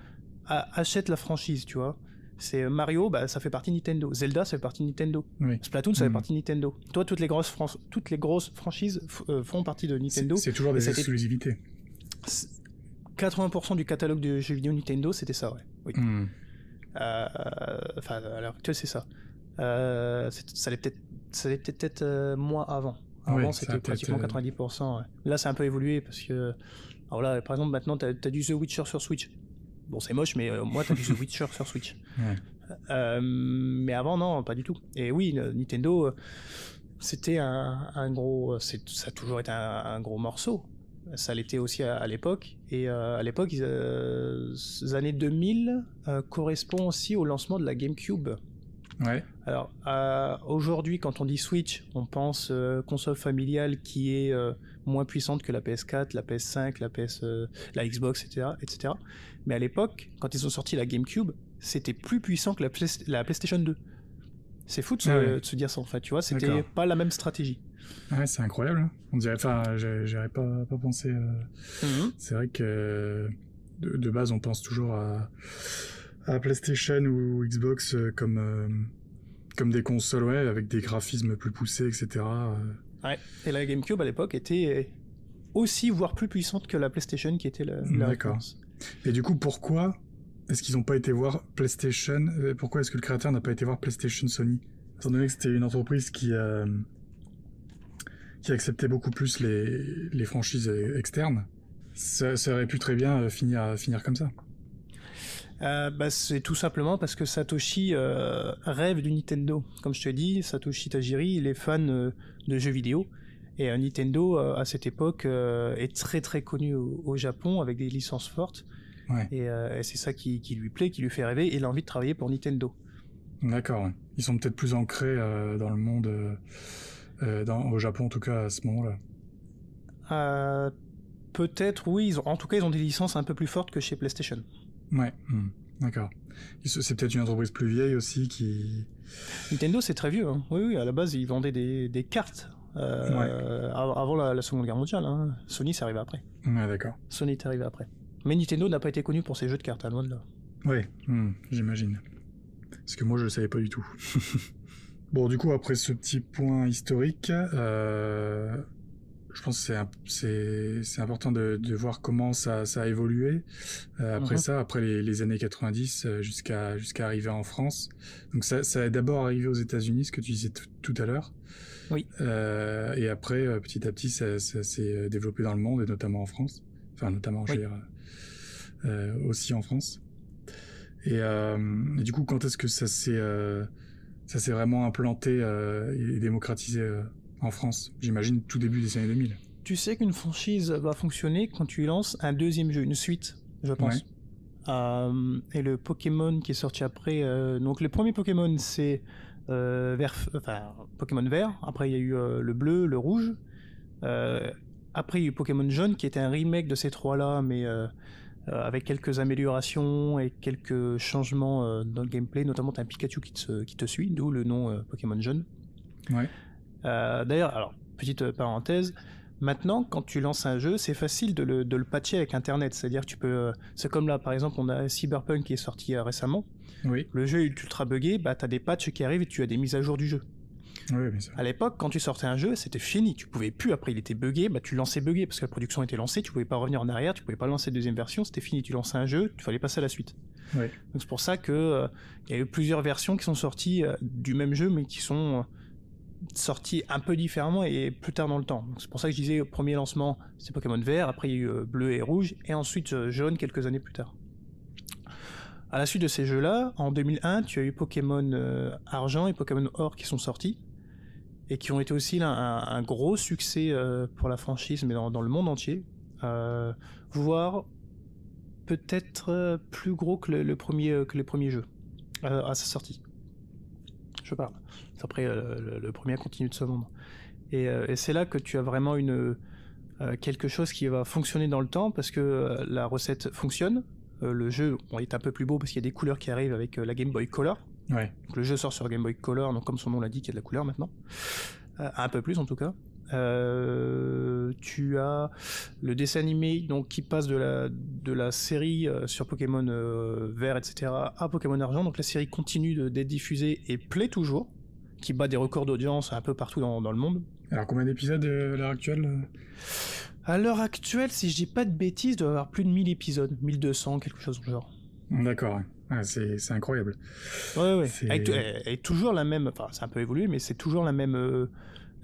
achète la franchise, tu vois. C'est Mario, bah, ça fait partie Nintendo. Zelda, ça fait partie Nintendo. Splatoon, ça fait mhm. partie Nintendo. Toi, toutes les grosses, toutes les grosses franchises euh, font partie de Nintendo. C'est toujours des exclusivités. 80% du catalogue de jeux vidéo Nintendo, c'était ça, ouais. Oui. Mhm. Euh, enfin, à l'heure actuelle, c'est ça. ça allait peut-être, ça allait peut-être euh, moins avant. Avant, c'était pratiquement 90%. Euh, Là, c'est un peu évolué parce que. Alors là, par exemple, maintenant, tu as, du The Witcher sur Switch. Bon, c'est moche, mais euh, moi, tu as du The Witcher sur Switch. Euh, mais avant, non, pas du tout. Et oui, Nintendo, c'était un, gros. Ça a toujours été un, gros morceau. Ça l'était aussi à, l'époque. Et à l'époque, les années 2000 correspond aussi au lancement de la GameCube. Ouais. Alors euh, aujourd'hui, quand on dit Switch, on pense euh, console familiale qui est euh, moins puissante que la PS4, la PS5, la PS, la Xbox, etc., etc. Mais à l'époque, quand ils ont sorti la GameCube, c'était plus puissant que la, la PlayStation 2. C'est fou de se, Ah ouais. de se dire ça en fait, tu vois, c'était pas la même stratégie. Ouais, c'est incroyable. hein. On dirait, enfin, j'aurais pas, pas pensé. euh, Mhm. C'est vrai que de, de base, on pense toujours à, à PlayStation ou Xbox euh, comme, euh, comme des consoles, ouais, avec des graphismes plus poussés, etc. euh. Ouais. Et la GameCube à l'époque était aussi, voire plus puissante que la PlayStation qui était la, la D'accord. Et du coup, pourquoi est-ce qu'ils n'ont pas été voir PlayStation Pourquoi est-ce que le créateur n'a pas été voir PlayStation Sony? Étant donné que c'était une entreprise qui, euh, qui acceptait beaucoup plus les, les franchises externes, ça, ça aurait pu très bien finir, finir comme ça. Euh, bah, c'est tout simplement parce que Satoshi euh, rêve du Nintendo. Comme je te dis, Satoshi Tajiri, il est fan euh, de jeux vidéo. Et Nintendo, à cette époque, est très très connu au, au Japon avec des licences fortes. Ouais. Et, et c'est ça qui, qui lui plaît, qui lui fait rêver, et il a envie de travailler pour Nintendo. D'accord. Ils sont peut-être plus ancrés dans le monde, dans, au Japon en tout cas à ce moment-là. Peut-être, oui, ils ont- en tout cas, ils ont des licences un peu plus fortes que chez PlayStation. Ouais. hmm, D'accord. C'est peut-être une entreprise plus vieille aussi qui. Nintendo, c'est très vieux. hein. Oui, oui, à la base, ils vendaient des, des cartes euh, av- avant la, la Seconde Guerre mondiale. hein. Sony, c'est arrivé après. Ouais, d'accord. Sony est arrivé après. Mais Nintendo n'a pas été connu pour ses jeux de cartes, à loin de là. Ouais, hmm, j'imagine. Parce que moi, je le savais pas du tout. bon, du coup, après ce petit point historique, euh, je pense que c'est important de, de voir comment ça, ça a évolué. Euh, après Mhm. ça, après les, les années 90, euh, jusqu'à jusqu'à arriver en France. Donc ça, ça a d'abord arrivé aux États-Unis, ce que tu disais tout à l'heure. Oui. Euh, et après, petit à petit, ça, ça s'est développé dans le monde, et notamment en France. Enfin, notamment, je veux dire, euh, aussi en France. Et, et du coup, quand est-ce que ça s'est ça s'est vraiment implanté et démocratisé en France J'imagine tout début des années 2000. Tu sais qu'une franchise va fonctionner quand tu lances un deuxième jeu, une suite, je pense. Ouais. Euh, et le Pokémon qui est sorti après. euh, donc, le premier Pokémon, c'est euh, vert, enfin, Pokémon vert. Après, il y a eu le bleu, le rouge. Après, il y a eu Pokémon jaune qui était un remake de ces trois-là, mais avec quelques améliorations et quelques changements dans le gameplay. Notamment, as un Pikachu qui te, qui te suit, d'où le nom Pokémon jaune. Ouais. Euh, D'ailleurs, alors, petite euh, parenthèse, maintenant, quand tu lances un jeu, c'est facile de le, de le patcher avec Internet. C'est-à-dire tu peux... euh, c'est comme là, par exemple, on a Cyberpunk qui est sorti euh, récemment. Oui, Le jeu est ultra buggé, bah, tu as des patchs qui arrivent et tu as des mises à jour du jeu. oui, bien sûr. À l'époque, quand tu sortais un jeu, c'était fini. Tu pouvais plus, après il était buggé, bah, tu lançais buggé parce que la production était lancée, tu pouvais pas revenir en arrière, tu pouvais pas lancer de deuxième version, c'était fini. Tu lançais un jeu, il fallait passer à la suite. Donc c'est pour ça que euh, il y a eu plusieurs versions qui sont sorties euh, du même jeu, mais qui sont euh, sorties un peu différemment et plus tard dans le temps. C'est pour ça que je disais, au premier lancement, c'est Pokémon vert, après il y a eu euh, bleu et rouge, et ensuite euh, jaune quelques années plus tard. À la suite de ces jeux-là, en 2001, tu as eu Pokémon euh, argent et Pokémon or qui sont sortis et qui ont été aussi un, gros succès pour la franchise, mais dans, le monde entier, voire peut-être plus gros que le, le premier que les premiers jeux à sa sortie. Je parle. Après, euh, le, le premier continue de se vendre. Et, euh, et c'est là que tu as vraiment une euh, quelque chose qui va fonctionner dans le temps parce que la recette fonctionne. Le jeu bon, est un peu plus beau parce qu'il y a des couleurs qui arrivent avec la Game Boy Color. Ouais. Donc le jeu sort sur Game Boy Color, donc comme son nom l'indique, il y a de la couleur maintenant. Un peu plus en tout cas. Euh, tu as le dessin animé donc qui passe de la de la série euh, sur Pokémon euh, vert etc à Pokémon argent donc la série continue d'être diffusée et plaît toujours qui bat des records d'audience un peu partout dans, dans le monde Alors, combien d'épisodes à l'heure actuelle à l'heure actuelle si je dis pas de bêtises il doit y avoir plus de 1000 épisodes 1200 quelque chose du genre D'accord. Ah, c'est incroyable. Ouais, ouais. C'est- Avec, et- et toujours la même. Enfin, c'est un peu évolué, mais c'est toujours la même,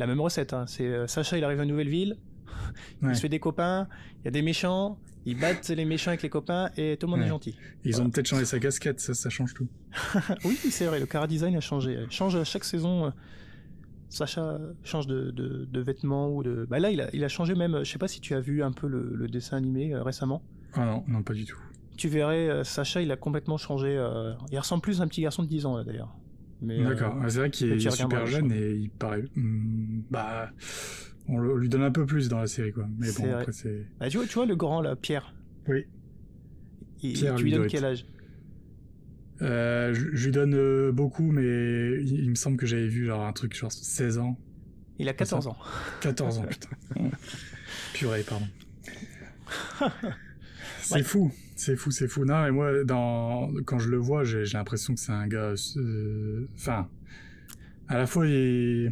la même recette. hein. C'est euh, Sacha, il arrive à Nouvelle-Ville, Ouais. il se fait des copains, il y a des méchants, ils battent les méchants avec les copains et tout le monde Ouais. est gentil. Ils Voilà. ont peut-être changé sa casquette, ça, ça change tout. oui, c'est vrai, le cara design a changé. Il change à chaque saison. euh, Sacha change de, de, de vêtements ou de. Bah là, il a, il a changé même. euh, Je sais pas si tu as vu un peu le, le dessin animé euh, récemment. Ah non, non, pas du tout. Tu verrais, Sacha, il a complètement changé. Il ressemble plus à un petit garçon de 10 ans, d'ailleurs. Mais, euh, D'accord. Ah, c'est vrai qu'il est, il super je jeune et il paraît. hmm, bah. On le- on lui donne un peu plus dans la série, quoi. Mais bon, après, c'est. bah, tu, vois, tu vois le grand, là, Pierre. Oui. Il, Pierre tu lui donnes quel âge? Euh, je, je lui donne euh, beaucoup, mais il, il me semble que j'avais vu genre un truc genre 16 ans. Il a 14 ans. 14 ans, putain. Purée, pardon. c'est fou, c'est fou, c'est fou. Non, mais moi, dans... quand je le vois, j'ai l'impression que c'est un gars. euh, Enfin, à la fois, il,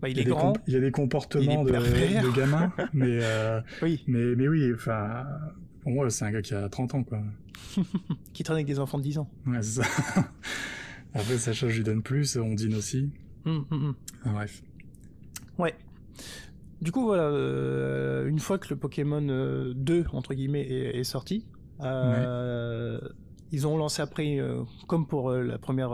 Bah, il est grand. il y a des comportements de, gamin, mais, euh, Oui, mais, mais oui, enfin, pour moi, c'est un gars qui a 30 ans, quoi. qui traîne avec des enfants de 10 ans. Ouais, c'est ça. Après, Sacha, je lui donne plus, Ondine aussi. Hum, hum, hum. Ah, bref. Ouais. Du coup, voilà, euh, une fois que le Pokémon euh, 2, entre guillemets, est, est sorti, euh, ils ont lancé après, euh, comme pour euh, la première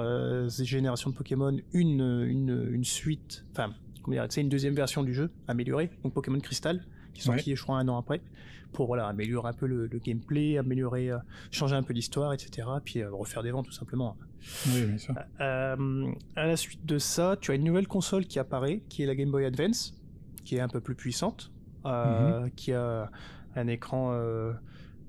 génération de Pokémon, une, une, une suite, enfin, comment dire, c'est une deuxième version du jeu, améliorée, donc Pokémon Crystal, qui est sorti, je crois, un an après, pour voilà, améliorer un peu le, le gameplay, améliorer, changer un peu l'histoire, etc., puis refaire des ventes, tout simplement. Oui, bien sûr. À la suite de ça, tu as une nouvelle console qui apparaît, qui est la Game Boy Advance, qui est un peu plus puissante, euh, qui a un écran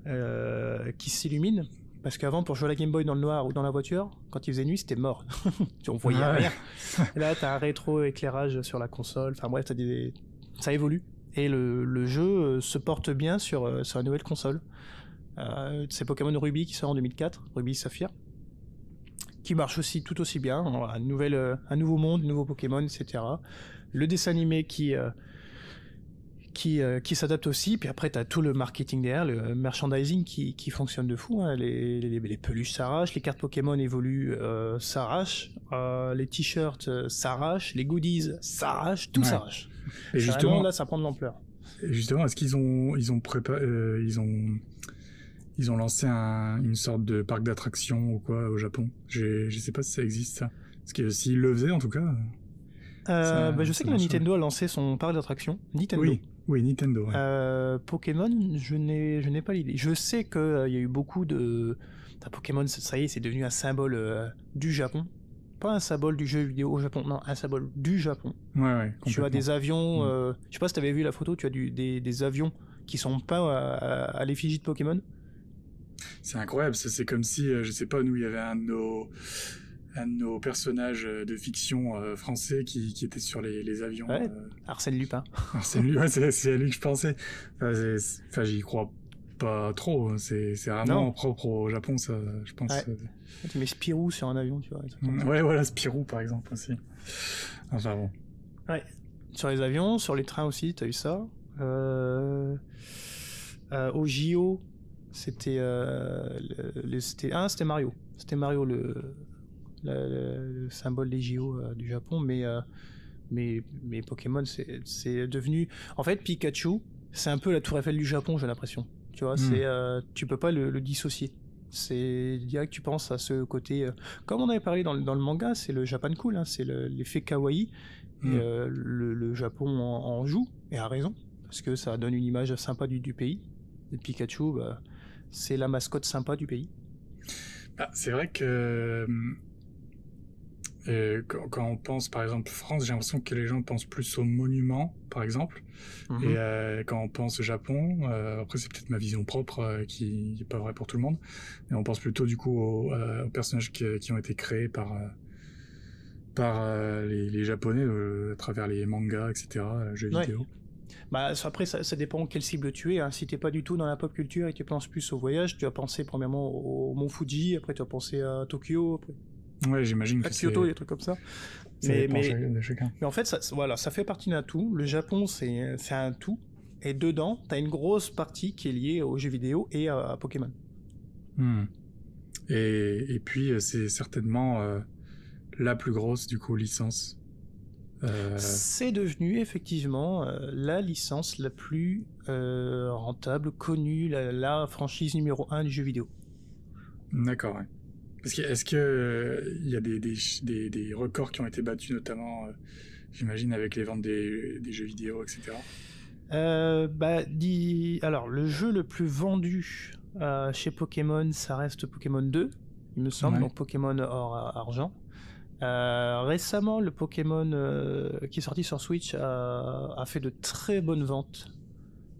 euh, qui s'illumine. Parce qu'avant, pour jouer à la Game Boy dans le noir ou dans la voiture, quand il faisait nuit, c'était mort. On voyait Ah ouais. rien. Et là, tu as un rétro-éclairage sur la console. Enfin bref, t'as des... ça évolue. Et le, le jeu euh, se porte bien sur, euh, sur la nouvelle console. Euh, c'est Pokémon Ruby qui sort en 2004, Ruby Saphir qui marche aussi tout aussi bien. Un, nouvel, euh, un nouveau monde, de nouveaux Pokémon, etc. Le dessin animé qui, euh, qui, euh, qui s'adapte aussi. Puis après, tu as tout le marketing derrière, le merchandising qui, qui fonctionne de fou. hein. Les, les, les peluches s'arrachent, les cartes Pokémon évoluent, euh, s'arrachent, euh, les t-shirts euh, s'arrachent, les goodies s'arrachent, tout Ouais. s'arrache. Et Vraiment, justement, là, ça prend de l'ampleur. Et justement, est-ce qu'ils ont, ils ont préparé, ils ont, ils ont lancé un, une sorte de parc d'attractions ou quoi au Japon? Je, je sais pas si ça existe ça. Parce que s'ils le faisaient en tout cas. Euh, Ça- bah, je sais que la Nintendo a lancé son parc d'attractions. Nintendo. Oui, oui, Nintendo. ouais. Euh, Pokémon, je n'ai, je n'ai pas l'idée. Je sais qu'il il y a eu beaucoup de. Enfin, Pokémon, ça- y est, c'est devenu un symbole euh, du Japon. Pas un symbole du jeu vidéo au Japon, non, un symbole du Japon. ouais, ouais. Tu as des avions, Mm. euh, je sais pas si tu avais vu la photo, tu as du, des, des avions qui sont pas à, à- à l'effigie de Pokémon. C'est incroyable. C'est c'est comme si, euh, je sais pas, nous, il y avait un de nos, un de nos personnages euh, de fiction euh, français qui, qui était sur les, les avions. Ouais. euh, Arsène Lupin. lui, ouais, c'est à lui que je pensais. Enfin, j'y crois pas trop. hein. C'est c'est vraiment Non. propre au Japon, ça, je pense. Ouais. Tu mets Spirou sur un avion, tu vois. Ouais, voilà, Spirou par exemple aussi. Enfin bon. Sur les avions, sur les trains aussi, t'as eu ça. Euh, euh, au JO, c'était euh, le- ah c'était Mario, c'était Mario le, le, le- le symbole des JO euh, du Japon, mais euh, mais mais Pokémon c'est devenu en fait Pikachu, c'est un peu la Tour Eiffel du Japon, j'ai l'impression. Tu vois, c'est euh, tu peux pas le, le dissocier. C'est direct, tu penses à ce côté, comme on avait parlé dans, le- dans le manga, c'est le Japan cool, hein, c'est le- l'effet kawaii. Mm. euh, le, le Japon en, en joue, et a raison, parce que ça donne une image sympa du, du pays. Et Pikachu, bah, c'est la mascotte sympa du pays. Bah, c'est vrai que euh, quand, quand on pense par exemple France, j'ai l'impression que les gens pensent plus aux monuments, par exemple. Mhm. Et euh, quand on pense au Japon, euh, après c'est peut-être ma vision propre euh, qui n'est pas vraie pour tout le monde, mais on pense plutôt du coup aux, aux personnages qui, qui ont été créés par par les, les Japonais à travers les mangas, etc., jeux Ouais. vidéo. Bah, après, ça, ça dépend quelle cible tu es. Hein. Si t'es pas du tout dans la pop culture et que tu penses plus au voyage, tu vas penser premièrement au, au mont Fuji, après tu vas penser à Tokyo, après Ouais, j'imagine que Kyoto, des trucs comme ça. ça Mais, mais, chacun- de chacun. mais en fait, ça, voilà, ça fait partie d'un tout. Le Japon, c'est un tout. Et dedans, t'as une grosse partie qui est liée aux jeux vidéo et à, à Pokémon. Hmm. Et, et puis euh, c'est certainement euh, la plus grosse du coup licence. Euh, C'est devenu effectivement euh, la licence la plus rentable, connue, la, la franchise numéro 1 du jeu vidéo. D'accord. Ouais. Parce que est-ce que euh, il y a des, des, ch- des, des records qui ont été battus notamment, euh, j'imagine avec les ventes des, jeux vidéo, etc. Euh, bah, dis- Alors, le jeu le plus vendu chez Pokémon, ça reste Pokémon 2, il me semble, Ouais. donc Pokémon or argent. Récemment, le Pokémon qui est sorti sur Switch a, fait de très bonnes ventes.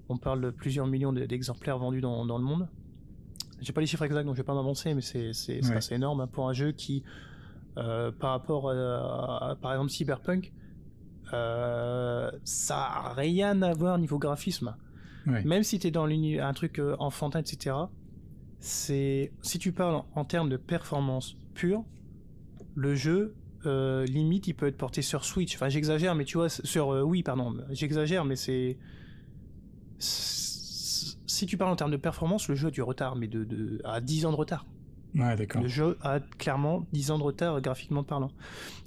On parle de plusieurs millions de- d'exemplaires vendus dans, dans le monde. J'ai pas les chiffres exacts, donc je vais pas m'avancer, mais c'est c'est Ouais. assez énorme hein, pour un jeu qui, euh, par rapport à, à, par exemple Cyberpunk, euh, ça a rien à voir niveau graphisme. Ouais. Même si tu es dans un truc euh, enfantin, etc. C'est si tu parles en, en termes de performance pure, le jeu euh, limite il peut être porté sur Switch. Enfin j'exagère, mais tu vois sur euh, oui pardon, j'exagère, mais c'est- si tu parles en termes de performance, le jeu a du retard, mais de, de à 10 ans de retard. Ouais, d'accord. Le jeu a clairement 10 ans de retard graphiquement parlant.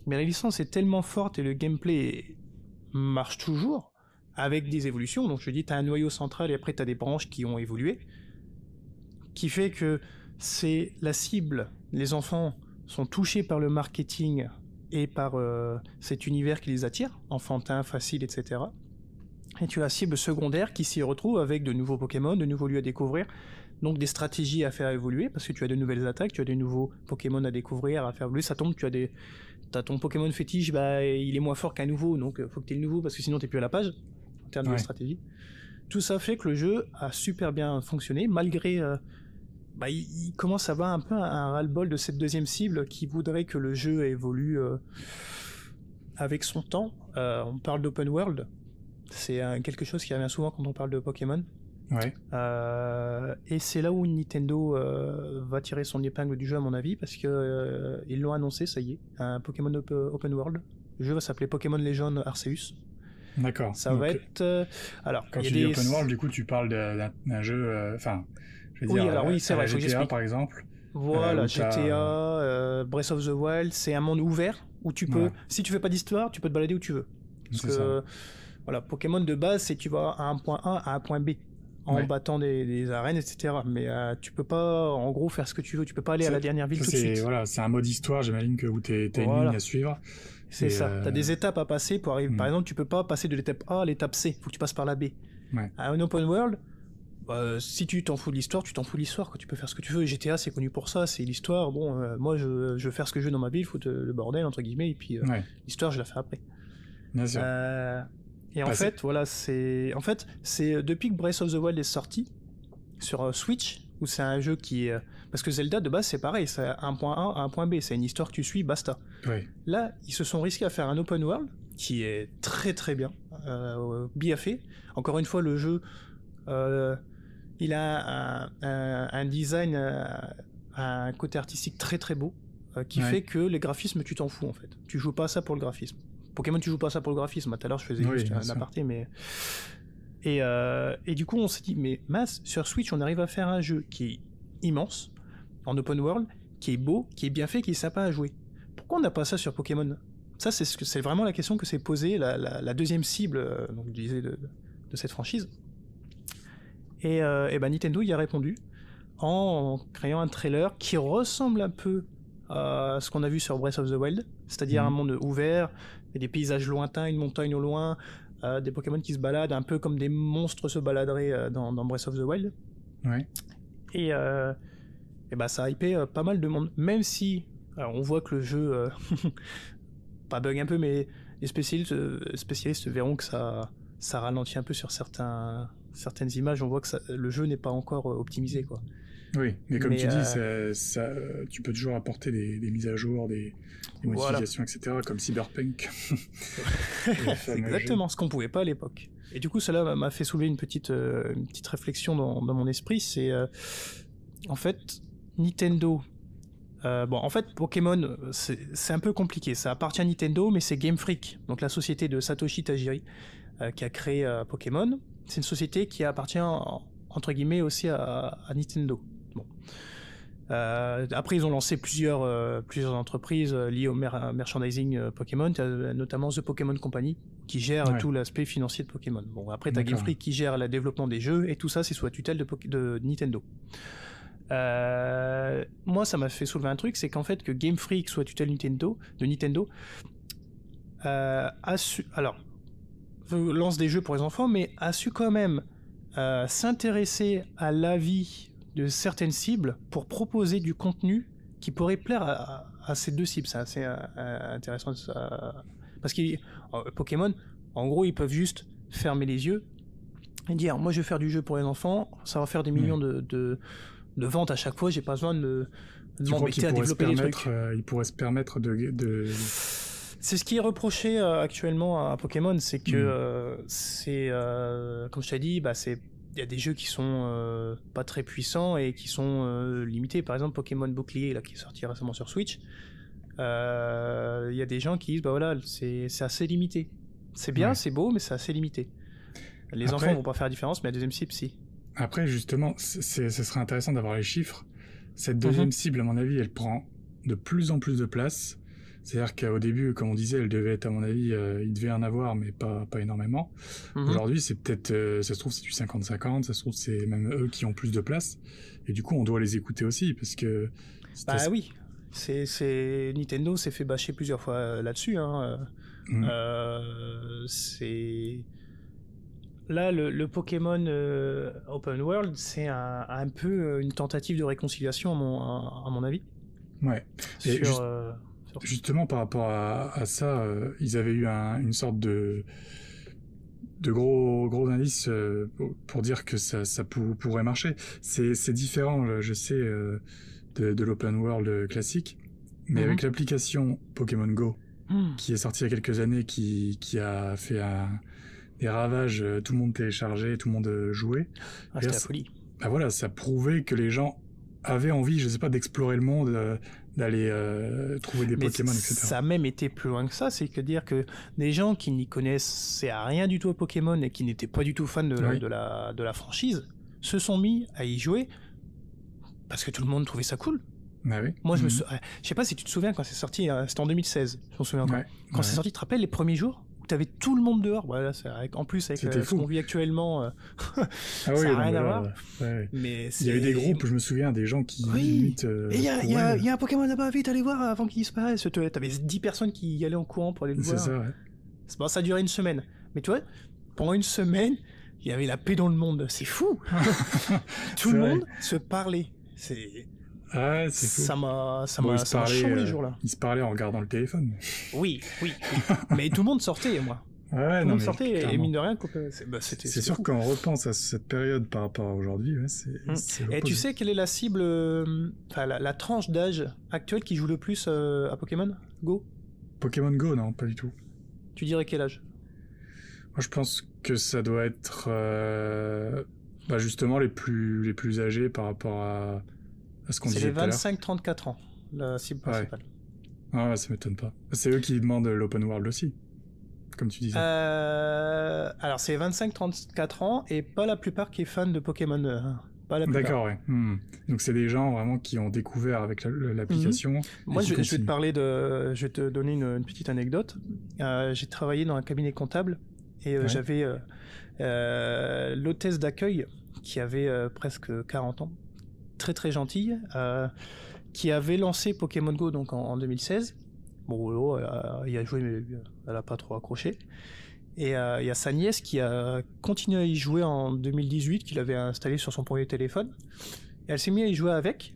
Mais la licence est tellement forte et le gameplay marche toujours avec des évolutions. Donc je dis, tu as un noyau central et après tu as des branches qui ont évolué. Qui fait que c'est la cible. Les enfants sont touchés par le marketing et par euh, cet univers qui les attire, enfantin, facile, etc. Et tu as la cible secondaire qui s'y retrouve avec de nouveaux Pokémon, de nouveaux lieux à découvrir, donc des stratégies à faire évoluer parce que tu as de nouvelles attaques, tu as des nouveaux Pokémon à découvrir, à faire évoluer. Ça tombe, tu as des, ton Pokémon fétiche, bah il est moins fort qu'un nouveau, donc euh, faut que tu aies le nouveau parce que sinon t'es plus à la page en termes Ouais. de stratégie. Tout ça fait que le jeu a super bien fonctionné malgré, euh, bah il, il commence à avoir un peu un, un ras-le-bol de cette deuxième cible qui voudrait que le jeu évolue euh, avec son temps. Euh, on parle d'open world. C'est euh, quelque chose qui revient souvent quand on parle de Pokémon. Ouais. Euh, et c'est là où Nintendo euh, va tirer son épingle du jeu à mon avis parce que euh, ils l'ont annoncé, ça y est, un Pokémon op- open world. Le jeu va s'appeler Pokémon Legend Arceus. D'accord. Ça Donc, va être alors Quand tu dis open world, du coup, tu parles d'un jeu. Enfin, je veux Oui, dire. alors oui, c'est vrai, GTA, par exemple. Voilà, GTA, Breath of the Wild, c'est un monde ouvert où tu peux, Ouais. si tu fais pas d'histoire, tu peux te balader où tu veux. Parce que. Voilà, Pokémon de base, c'est tu vas à un point A à un point B en Ouais. battant des, des arènes, etc. Mais euh, tu peux pas, en gros, faire ce que tu veux. Tu peux pas aller à la dernière ville tout de c'est suite. voilà, c'est un mode histoire, j'imagine que où t'es t'as une ligne à suivre. C'est ça. euh, T'as des étapes à passer pour arriver. Par Hmm. exemple, tu peux pas passer de l'étape A à l'étape C. Faut que tu passes par la B. Ouais. À un open world, bah, si tu t'en fous de l'histoire, tu t'en fous de l'histoire. Tu peux faire ce que tu veux. GTA, c'est connu pour ça. C'est l'histoire. Bon, euh, moi, je, je veux faire ce que je veux dans ma ville. Faut le bordel entre guillemets. Et puis euh, Ouais, l'histoire, je la fais après. bien sûr. Et en fait, voilà, c'est en fait c'est euh, depuis que Breath of the Wild est sorti sur euh, Switch où c'est un jeu qui euh, parce que Zelda de base c'est pareil, c'est un point A à un point B, c'est une histoire que tu suis, basta. Là, ils se sont risqués à faire un open world qui est très très bien, euh, bien fait. Encore une fois, le jeu, il a un, un- un design, un côté artistique très très beau, qui Ouais. fait que les graphismes, tu t'en fous en fait. Tu joues pas à ça pour le graphisme. Pokémon, tu joues pas ça pour le graphisme. Tout à l'heure, je faisais Oui, juste un aparté, mais et, euh, et du coup, on s'est dit, mais mince, sur Switch, on arrive à faire un jeu qui est immense, en open world, qui est beau, qui est bien fait, qui est sympa à jouer. Pourquoi on n'a pas ça sur Pokémon? Ça, c'est ce vraiment la question que s'est posée la, la- la deuxième cible, euh, donc je disais de, de cette franchise. Et, euh, et ben Nintendo y a répondu en créant un trailer qui ressemble un peu à ce qu'on a vu sur Breath of the Wild, c'est-à-dire Mhm. un monde ouvert, et des paysages lointains, une montagne au loin, euh, des Pokémon qui se baladent un peu comme des monstres se baladeraient euh, dans, dans Breath of the Wild. Ouais. Et, euh, et bah ça a hypé euh, pas mal de monde. Même si alors, on voit que le jeu, pas bug un peu, mais les spécialistes, spécialistes verront que ça, ça ralentit un peu sur certains, certaines images. On voit que ça- le jeu n'est pas encore optimisé. Quoi. Oui, mais comme Mais, tu dis, euh, ça, ça, tu peux toujours apporter des, des mises à jour, des, des Voilà. modifications, etc., comme Cyberpunk. C'est exactement ce qu'on pouvait pas à l'époque. Et du coup, cela m'a- fait soulever une petite, euh, une petite réflexion dans, dans mon esprit. C'est euh, en fait Nintendo. euh, bon, en fait, Pokémon, euh, c'est un peu compliqué. Ça appartient à Nintendo, mais c'est Game Freak, donc la société de Satoshi Tajiri, euh, qui a créé euh, Pokémon. C'est une société qui appartient en- entre guillemets aussi à, à Nintendo. Bon. Euh, après, ils ont lancé plusieurs, euh, plusieurs entreprises euh, liées au mer- merchandising Pokémon, notamment The Pokémon Company, qui gère Ouais. tout l'aspect financier de Pokémon. Bon, après, t'as Game. Freak qui gère le développement des jeux, et tout ça, c'est sous la tutelle de, Nintendo. Moi, ça m'a fait soulever un truc, c'est qu'en fait, que Game Freak soit tutelle Nintendo, de Nintendo, a su, alors, lance des jeux pour les enfants, mais a su quand même s'intéresser à l'avis de certaines cibles pour proposer du contenu qui pourrait plaire à, à- à ces deux cibles. C'est assez euh, euh, intéressant. ça. Parce que Pokémon, en gros, ils peuvent juste fermer les yeux et dire moi je vais faire du jeu pour les enfants, ça va faire des millions de, de, de vente à chaque fois. J'ai pas besoin de, m'embêter à développer des trucs. euh, il pourrait se permettre de, de... C'est ce qui est reproché euh, actuellement à Pokémon, c'est que Mm. euh, c'est, euh, comme je t'ai dit, bah c'est y a des jeux qui sont euh, pas très puissants et qui sont euh, limités. Par exemple, Pokémon Bouclier, là, qui est sorti récemment sur Switch, euh, il y a des gens qui disent bah voilà, c'est assez limité. C'est bien, Ouais. c'est beau, mais c'est assez limité. Les Après- enfants vont pas faire la différence, mais la deuxième cible, si. Après, justement, ce serait intéressant d'avoir les chiffres. Cette deuxième Mhm. cible, à mon avis, elle prend de plus en plus de place. C'est-à-dire qu'au début, comme on disait, elle devait être, à mon avis, euh, il devait en avoir, mais pas, pas énormément. Mhm. Aujourd'hui, c'est peut-être, euh, ça se trouve, c'est du 50-50, ça se trouve, c'est même eux qui ont plus de place. Et du coup, on doit les écouter aussi, parce que... Bah assez- oui, c'est c'est Nintendo s'est fait bâcher plusieurs fois euh, là-dessus. Hein. Euh, c'est là le, le Pokémon euh, Open World, c'est un, un peu une tentative de réconciliation à mon, à, à mon avis. Ouais. Et Sur, juste- euh, sur- Justement, par rapport à, à ça, euh, ils avaient eu un- une sorte de de gros gros indices euh, pour, dire que ça, ça pou- pourrait marcher. C'est différent, là, je sais, euh, de, de l'open world classique, mais Mhm. avec l'application Pokémon Go Hmm. qui est sortie il y a quelques années, qui qui a fait un, des ravages, tout le monde téléchargeait, tout le monde jouait. Ah, c'était la folie. Bah voilà, ça prouvait que les gens avaient envie, je sais pas, d'explorer le monde, euh, d'aller euh, trouver des Mais Pokémon, etc. ça a même été plus loin que ça, c'est que dire que des gens qui n'y connaissaient rien du tout à Pokémon et qui n'étaient pas du tout fans de, Oui. de la, de la franchise se sont mis à y jouer parce que tout le monde trouvait ça cool. Ah oui. Moi, je me Mhm. sou- ouais, je sais pas si tu te souviens quand c'est sorti, euh, c'était en 2016, je m'en souviens encore. Ouais, Quand ouais. c'est sorti, tu te rappelles les premiers jours? T'avais tout le monde dehors Voilà, c'est avec- en plus avec euh, ce qu'on vit actuellement. euh, Ah ça oui, a non, rien mais à voir. ouais. Mais Il y avait des groupes, je me souviens, des gens qui Oui. limite. euh, Et il y, a- y y un Pokémon là-bas, vite, allez voir avant qu'il disparaisse. T'avais 10 personnes qui y allaient en courant pour aller le C'est voir. ça, ouais. C'est- Bon, ça a duré une semaine. Mais tu vois, pendant une semaine, il y avait la paix dans le monde. C'est fou Tout le vrai. monde se parlait. C'est... Ah, c'est. Ça m'a, ça Bon, m'a, chamboulé euh, ce jour-là. Ils se parlaient en regardant le téléphone. Oui, oui, oui. Mais tout le monde sortait, moi. Ouais, Tout le monde sortait et mine de rien, coupait- c'est, bah, c'était, C'est c'était sûr fou. que quand on repense à cette période par rapport à aujourd'hui, ouais, c'est. Mm. c'est Et tu sais quelle est la cible, euh, enfin la, la tranche d'âge actuelle qui joue le plus euh, à Pokémon Go? Pokémon Go, non, pas du tout. Tu dirais quel âge? Moi, je pense que ça doit être euh, bah, justement les plus les plus âgés par rapport à, qu'on C'est les tout à l'heure. 25-34 ans, la cible Ouais. principale. Ah ouais, ça m'étonne pas. C'est eux qui demandent l'open world aussi, comme tu disais. Euh, alors c'est 25-34 ans et pas la plupart qui est fan de Pokémon. euh. D'accord, ouais. Hmm. Donc c'est des gens vraiment qui ont découvert avec la- l'application. Mhm. Moi, je, je vais te parler de, je vais te donner une, une petite anecdote. Euh, j'ai travaillé dans un cabinet comptable et euh, Ouais. j'avais euh, l'hôtesse d'accueil qui avait presque 40 ans, très très gentille, euh, qui avait lancé Pokémon Go donc en, en 2016. Bon, Lolo, euh, il a joué, mais elle a pas trop accroché. Et euh, il y a sa nièce qui a continué à y jouer en 2018, qu'il avait installé sur son premier téléphone. Et elle s'est mise à y jouer avec.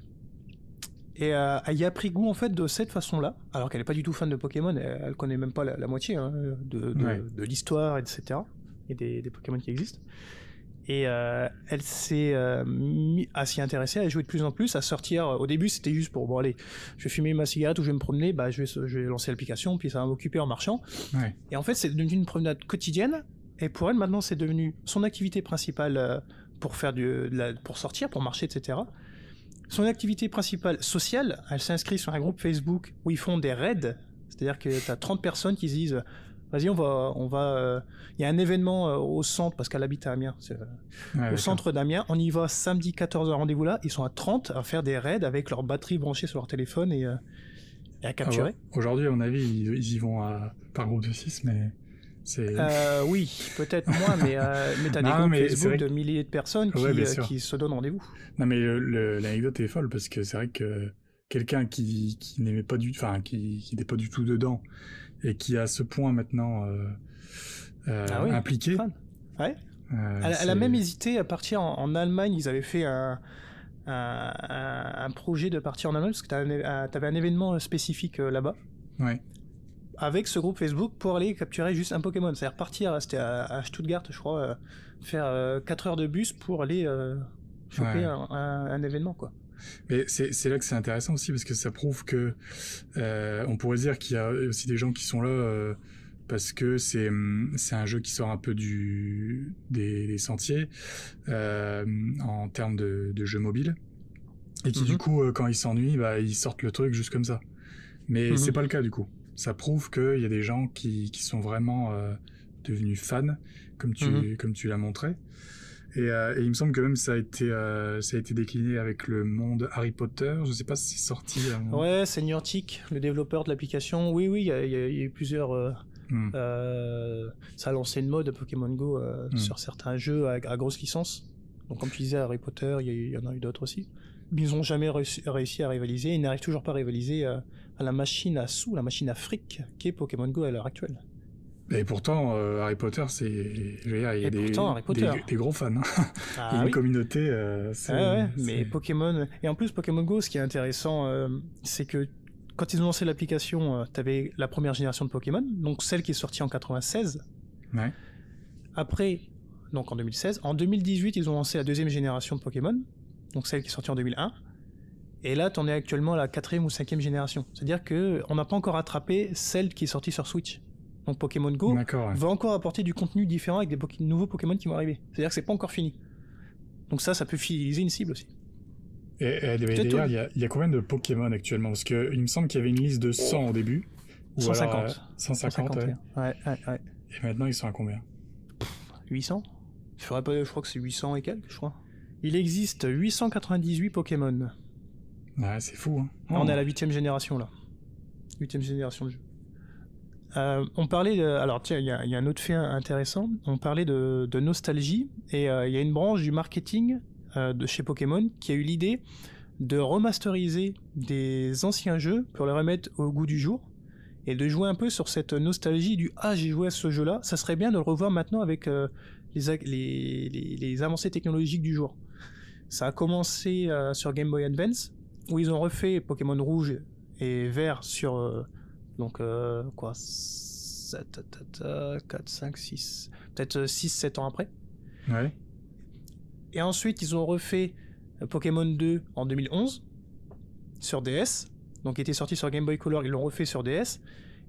Et euh, elle y a pris goût en fait de cette façon-là, alors qu'elle n'est pas du tout fan de Pokémon, elle, elle connaît même pas la, la moitié hein, de, de, Ouais. de l'histoire, etc. Et des, des Pokémon qui existent. Et euh, elle s'est euh, mis à s'y intéresser, à jouer de plus en plus, à sortir. Au début, c'était juste pour bon allez, je vais fumer ma cigarette ou je vais me promener, bah je vais, je vais lancer l'application, puis ça va m'occuper en marchant. Ouais. Et en fait, c'est devenu une promenade quotidienne. Et pour elle, maintenant, c'est devenu son activité principale euh, pour faire du, de la- pour sortir, pour marcher, etc. Son activité principale sociale, elle s'inscrit sur un groupe Facebook où ils font des raids. C'est-à-dire que tu as 30 personnes qui se disent Vas-y, on va. on va. euh, Il y a un événement euh, au centre, parce qu'elle habite à Amiens. euh, Ouais, au centre d'Amiens. On y va samedi 14h, rendez-vous là. Ils sont à 30 à faire des raids avec leur batterie branchée sur leur téléphone et, et à Ah capturer. ouais. Aujourd'hui, à mon avis, ils, ils y vont à- par groupe de 6, mais c'est. Euh, oui, peut-être moins, mais, euh, mais t'as des groupes Facebook de milliers de personnes qui, Ouais, se donnent rendez-vous. Non, mais l'anecdote est folle parce que c'est vrai que quelqu'un qui, qui n'aimait pas du, enfin, qui n'était pas du tout dedans et qui est à ce point maintenant euh, euh, Ah oui, impliqué. Ouais. euh, Elle, elle a même hésité à partir en, en Allemagne. Ils avaient fait un, un, un- un projet de partir en Allemagne parce que t'avais un, t'avais un événement spécifique euh, là-bas Ouais. avec ce groupe Facebook pour aller capturer juste un Pokémon. C'est-à-dire partir, c'était à, Stuttgart, je crois, euh, faire 4 heures de bus pour aller euh, choper un, événement, quoi. Mais c'est là que c'est intéressant aussi parce que ça prouve que euh, on pourrait dire qu'il y a aussi des gens qui sont là euh, parce que c'est c'est un jeu qui sort un peu du des, sentiers euh, en termes de, de jeu mobile et qui du mhm. coup quand ils s'ennuient bah ils sortent le truc juste comme ça. Mais mhm. c'est pas le cas du coup. Ça prouve qu'il y a des gens qui qui sont vraiment devenus fans comme tu mhm. comme tu l'as montré. Euh, et, il me semble que même ça a été euh, ça a été décliné avec le monde Harry Potter. Je sais pas si c'est sorti. Euh... Ouais, c'est Niantic, le développeur de l'application. Oui, oui, il y, a eu plusieurs. Hmm. ça a lancé une mode Pokémon Go hmm. sur certains jeux à, grosse licence. Donc comme tu disais, Harry Potter, il y, en a eu d'autres aussi. Mais ils n'ont jamais réussi, à rivaliser. Ils n'arrivent toujours pas à rivaliser à la machine à sous, la machine à fric qui est Pokémon Go à l'heure actuelle. Et pourtant, euh, Harry Potter, c'est, il y a des, des, gros fans. Hein. Ah, il y a une communauté. Euh, ouais, mais Pokémon. Et en plus, Pokémon Go, ce qui est intéressant, euh, c'est que quand ils ont lancé l'application, tu avais la première génération de Pokémon, donc celle qui est sortie en 96. Ouais. Après, donc en 2016. En 2018, ils ont lancé la deuxième génération de Pokémon, donc celle qui est sortie en 2001. Et là, tu en es actuellement à la quatrième ou cinquième génération. C'est-à-dire que on n'a pas encore attrapé celle qui est sortie sur Switch donc Pokémon Go, va encore apporter du contenu différent avec des nouveaux Pokémon qui vont arriver. C'est-à-dire que c'est pas encore fini. Donc ça, ça peut fidéliser une cible aussi. Et, d'ailleurs, il y, a combien de Pokémon actuellement? Parce qu'il me semble qu'il y avait une liste de 100 au début. 150. 150, ouais. Ouais, ouais. Et maintenant, ils sont à combien? 800 je, pas, je crois que c'est 800 et quelques, je crois. Il existe 898 Pokémon. Ouais, c'est fou. Hein. On est à la 8 génération là. 8 génération de jeu. Euh, on parlait de, alors tiens, il y, a, un autre fait intéressant. On parlait de, nostalgie et euh, il y a une branche du marketing euh, de chez Pokémon qui a eu l'idée de remasteriser des anciens jeux pour les remettre au goût du jour et de jouer un peu sur cette nostalgie du ah j'ai joué à ce jeu-là. Ça serait bien de le revoir maintenant avec les, les, avancées technologiques du jour. Ça a commencé sur Game Boy Advance où ils ont refait Pokémon Rouge et Vert sur donc, euh, quoi 7, 4, 5, 6. Peut-être 6, 7 ans après. Ouais. Et ensuite, ils ont refait euh, Pokémon 2 en 2011 sur DS. Donc, il était sorti sur Game Boy Color, ils l'ont refait sur DS.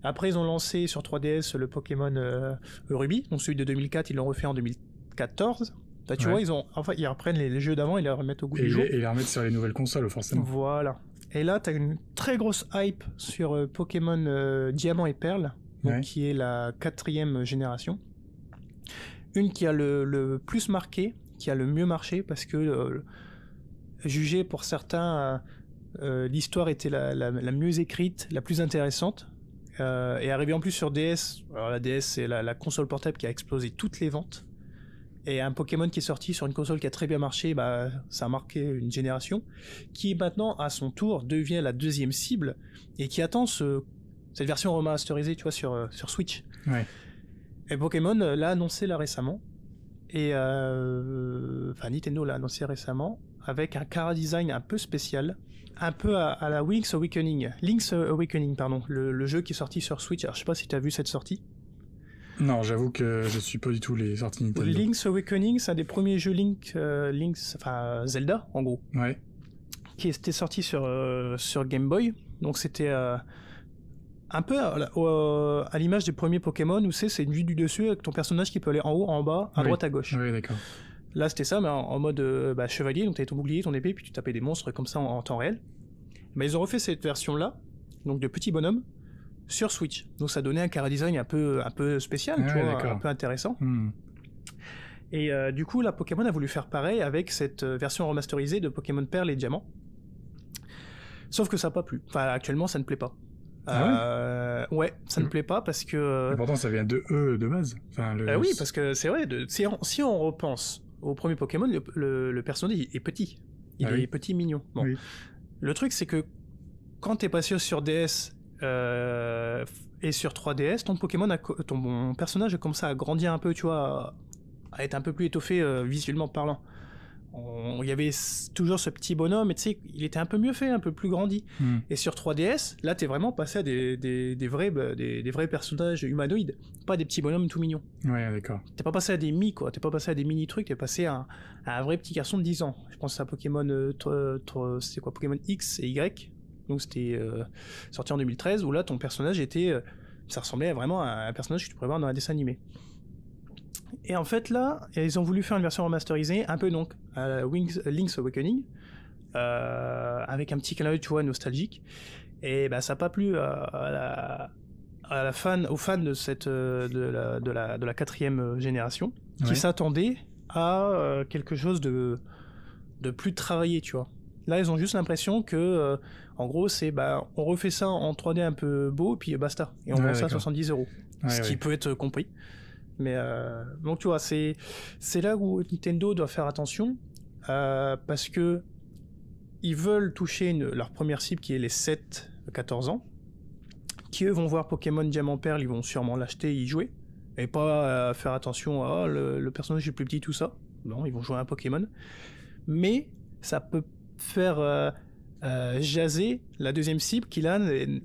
Après, ils ont lancé sur 3DS le Pokémon euh, Ruby. Donc, celui de 2004, ils l'ont refait en 2014. Bah, tu vois, ils ont, enfin, ils reprennent les, jeux d'avant et les remettent au goût du jour. Et les remettent sur les nouvelles consoles, forcément. Voilà. Et là, tu as une très grosse hype sur euh, Pokémon euh, Diamant et Perle, qui est la quatrième génération. Une qui a le, plus marqué, qui a le mieux marché, parce que, euh, jugé pour certains, l'histoire était la, mieux écrite, la plus intéressante. et arrivé en plus sur DS, alors la DS c'est la console portable qui a explosé toutes les ventes et un Pokémon qui est sorti sur une console qui a très bien marché, bah, ça a marqué une génération, qui maintenant, à son tour, devient la deuxième cible et qui attend ce, cette version remasterisée, tu vois, sur, euh, sur Switch. Ouais. Et Pokémon euh, l'a annoncé là récemment, et euh, enfin Nintendo l'a annoncé récemment, avec un cara design un peu spécial, un peu à, la Link's Awakening, Link's Awakening, pardon, le, le, jeu qui est sorti sur Switch. Alors je sais pas si tu as vu cette sortie. Non, j'avoue que je suis pas du tout les sorties Nintendo. Link's Awakening, c'est un des premiers jeux Link, euh, Link's, enfin Zelda en gros. Ouais. Qui était sorti sur euh, sur Game Boy. Donc c'était euh, un peu à, l'image des premiers Pokémon où c'est c'est une vue du dessus avec ton personnage qui peut aller en haut, en bas, à droite, à gauche. Oui, d'accord. Là c'était ça, mais en, mode bah, chevalier. Donc t'avais ton bouclier, ton épée, puis tu tapais des monstres comme ça en, temps réel. Mais ils ont refait cette version là, donc de petit bonhomme sur Switch. Donc ça donnait un cara design un peu, un peu spécial, tu vois, un peu intéressant. Hmm. Et euh, du coup, la Pokémon a voulu faire pareil avec cette euh, version remasterisée de Pokémon Perle et Diamant. Sauf que ça n'a pas plu. Enfin, actuellement, ça ne plaît pas. Ah euh, ouais, ça ne hmm. plaît pas parce que. Et pourtant, ça vient de eux de base. Enfin, oui, parce que c'est vrai. De... Si, on, repense au premier Pokémon, le, personnage est petit. Il ah est petit, mignon. Bon. Le truc, c'est que quand tu es passé sur DS euh, et sur 3DS, ton Pokémon, ton personnage a commencé à grandir un peu, tu vois, à être un peu plus étoffé euh, visuellement parlant. il y avait toujours ce petit bonhomme, et tu sais, il était un peu mieux fait, un peu plus grandi. Hmm. Et sur 3DS, là, t'es vraiment passé à des, des, des vrais, bah, des, des vrais personnages humanoïdes, pas des petits bonhommes tout mignons. Ouais, d'accord. T'es pas passé à des mi, quoi. T'es pas passé à des mini trucs, t'es passé à un, à un vrai petit garçon de 10 ans. Je pense à Pokémon, euh, quoi, Pokémon X et Y. Donc c'était euh, sorti en 2013, où là, ton personnage était, euh, ça ressemblait vraiment à un personnage que tu pourrais voir dans un dessin animé. Et en fait, là, ils ont voulu faire une version remasterisée, un peu donc à Wings- Link's Awakening, euh, avec un petit clin d'œil, tu vois, nostalgique. Et bah, ça n'a pas plu à, à la, à la fan, aux fans de, cette, de, la, de, la, de la quatrième génération, qui s'attendaient à quelque chose de, de plus travaillé, tu vois. Là, ils ont juste l'impression que, euh, en gros, c'est bah, on refait ça en 3D un peu beau, puis basta. Et on Ouais, vend ça à d'accord. 70 euros Ouais, ce qui peut être compris. Mais euh, donc tu vois, c'est là où Nintendo doit faire attention euh, parce que ils veulent toucher une- leur première cible qui est les 7-14 ans, qui eux vont voir Pokémon Diamant Perle, ils vont sûrement l'acheter et y jouer, et pas faire attention à oh, le, le personnage est plus petit, tout ça. Non, ils vont jouer à un Pokémon. Mais ça peut faire euh, euh, jaser la deuxième cible qui là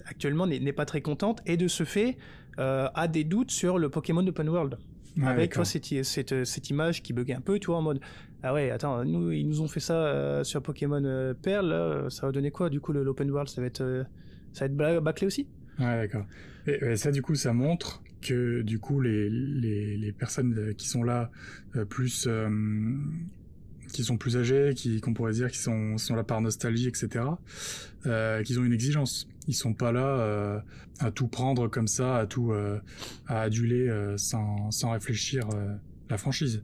actuellement n'est pas très contente et de ce fait euh, a des doutes sur le Pokémon Open World avec d'accord. cette, cette, cette image qui buguait un peu tu vois en mode ah ouais attends nous ils nous ont fait ça euh, sur Pokémon euh, Perle ça va donner quoi du coup l'Open World ça va être ça va être bâclé aussi? Ouais, d'accord. Et, et ça, du coup, ça montre que, du coup, les, les, les personnes qui sont là, plus, qui sont plus âgées, qui, qu'on pourrait dire, qui sont, sont là par nostalgie, etc., euh, qu'ils ont une exigence. Ils sont pas là euh, à tout prendre comme ça, à tout, euh, à aduler sans, sans réfléchir la franchise.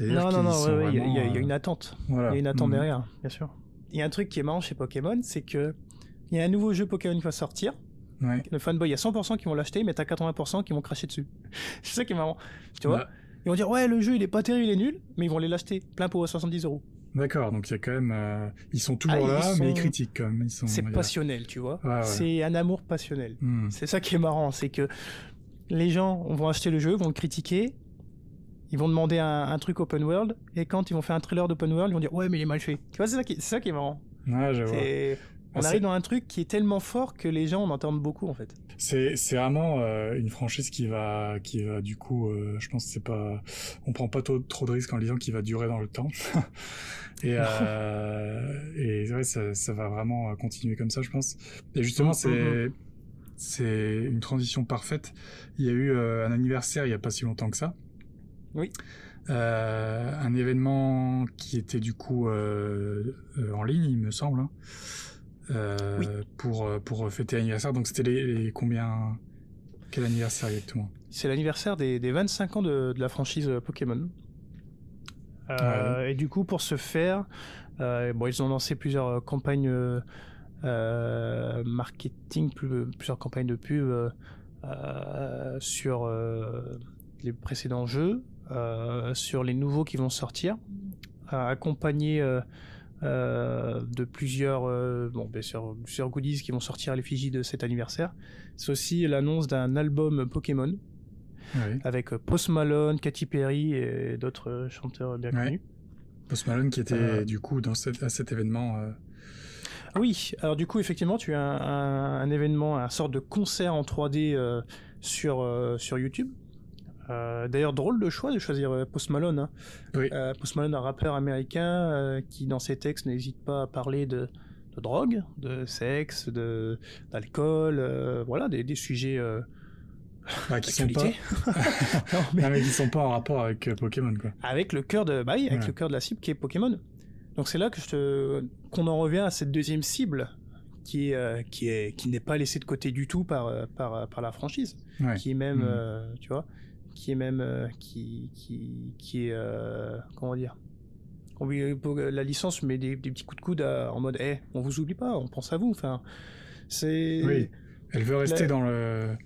Non non non sont ouais, ouais, il y, a- y y une attente voilà. il y a une attente Mhm. derrière bien sûr il y a un truc qui est marrant chez Pokémon c'est que il y a un nouveau jeu Pokémon qui va sortir Ouais. le fanboy il y a 100% qui vont l'acheter mais t'as 80% qui vont cracher dessus c'est ça qui est marrant tu vois Bah, Ils vont dire ouais le jeu il est pas terrible, il est nul, mais ils vont les l'acheter plein pot à 70 euros. D'accord, donc il y a quand même, euh, ils sont toujours Ah, ils là, sont- mais ils critiquent quand même. C'est passionnel, tu vois. Ouais. C'est un amour passionnel. Hmm. C'est ça qui est marrant, c'est que les gens vont acheter le jeu, vont le critiquer, ils vont demander un, un truc open world, et quand ils vont faire un trailer d'open world, ils vont dire ouais mais il est mal fait. Tu vois, c'est ça ça qui est marrant. Ouais, je vois. On Ah, arrive dans un truc qui est tellement fort que les gens en entendent beaucoup en fait. C'est c'est vraiment euh, une franchise qui va qui va du coup euh, je pense c'est pas on prend pas trop, trop de risques en disant qu'il va durer dans le temps et euh, et ouais ça, ça va vraiment euh, continuer comme ça je pense et justement Mm, c'est c'est une transition parfaite il y a eu un anniversaire il y a pas si longtemps que ça Oui. Euh, un événement qui était du coup euh, euh, en ligne il me semble hein. Euh, Oui. pour euh, pour fêter l'anniversaire. Donc c'était les, les combien quel anniversaire exactement? C'est l'anniversaire des, des 25 ans de, de la franchise euh, Pokémon. Euh, Et du coup, pour ce faire, euh, bon, ils ont lancé plusieurs euh, campagnes euh, euh, marketing, plus- plusieurs campagnes de pub euh, euh, sur euh, les précédents jeux, euh, sur les nouveaux qui vont sortir, euh, accompagnés euh, de plusieurs, euh, bon, bien sûr, plusieurs goodies qui vont sortir à l'effigie de cet anniversaire. C'est aussi l'annonce d'un album Pokémon avec euh, Post Malone, Katy Perry et d'autres chanteurs bien connus. Post Malone qui était du coup dans cet, à cet événement. Oui, alors du coup, effectivement, tu as un, un- un événement, un sorte de concert en 3D euh, sur, euh, sur YouTube. Euh, D'ailleurs, drôle de choix de choisir euh, Post Malone. hein. Oui. Euh, Post Malone, un rappeur américain euh, qui, dans ses textes, n'hésite pas à parler de, de drogue, de sexe, de d'alcool, voilà, des, des sujets bah, qui sont pas. Non, mais- non, mais qui sont pas en rapport avec Pokémon quoi. avec le cœur de bah oui, avec Ouais. le cœur de la cible qui est Pokémon. Donc c'est là que je te qu'on en revient à cette deuxième cible qui est qui est qui n'est pas laissée de côté du tout par par par la franchise, Ouais. qui est même euh, tu vois, qui est même euh, qui qui qui est euh, comment dire? Lui- pour la licence met des, des petits coups de coude à- en mode eh on vous oublie pas on pense à vous enfin c'est Oui. Elle veut rester La- dans le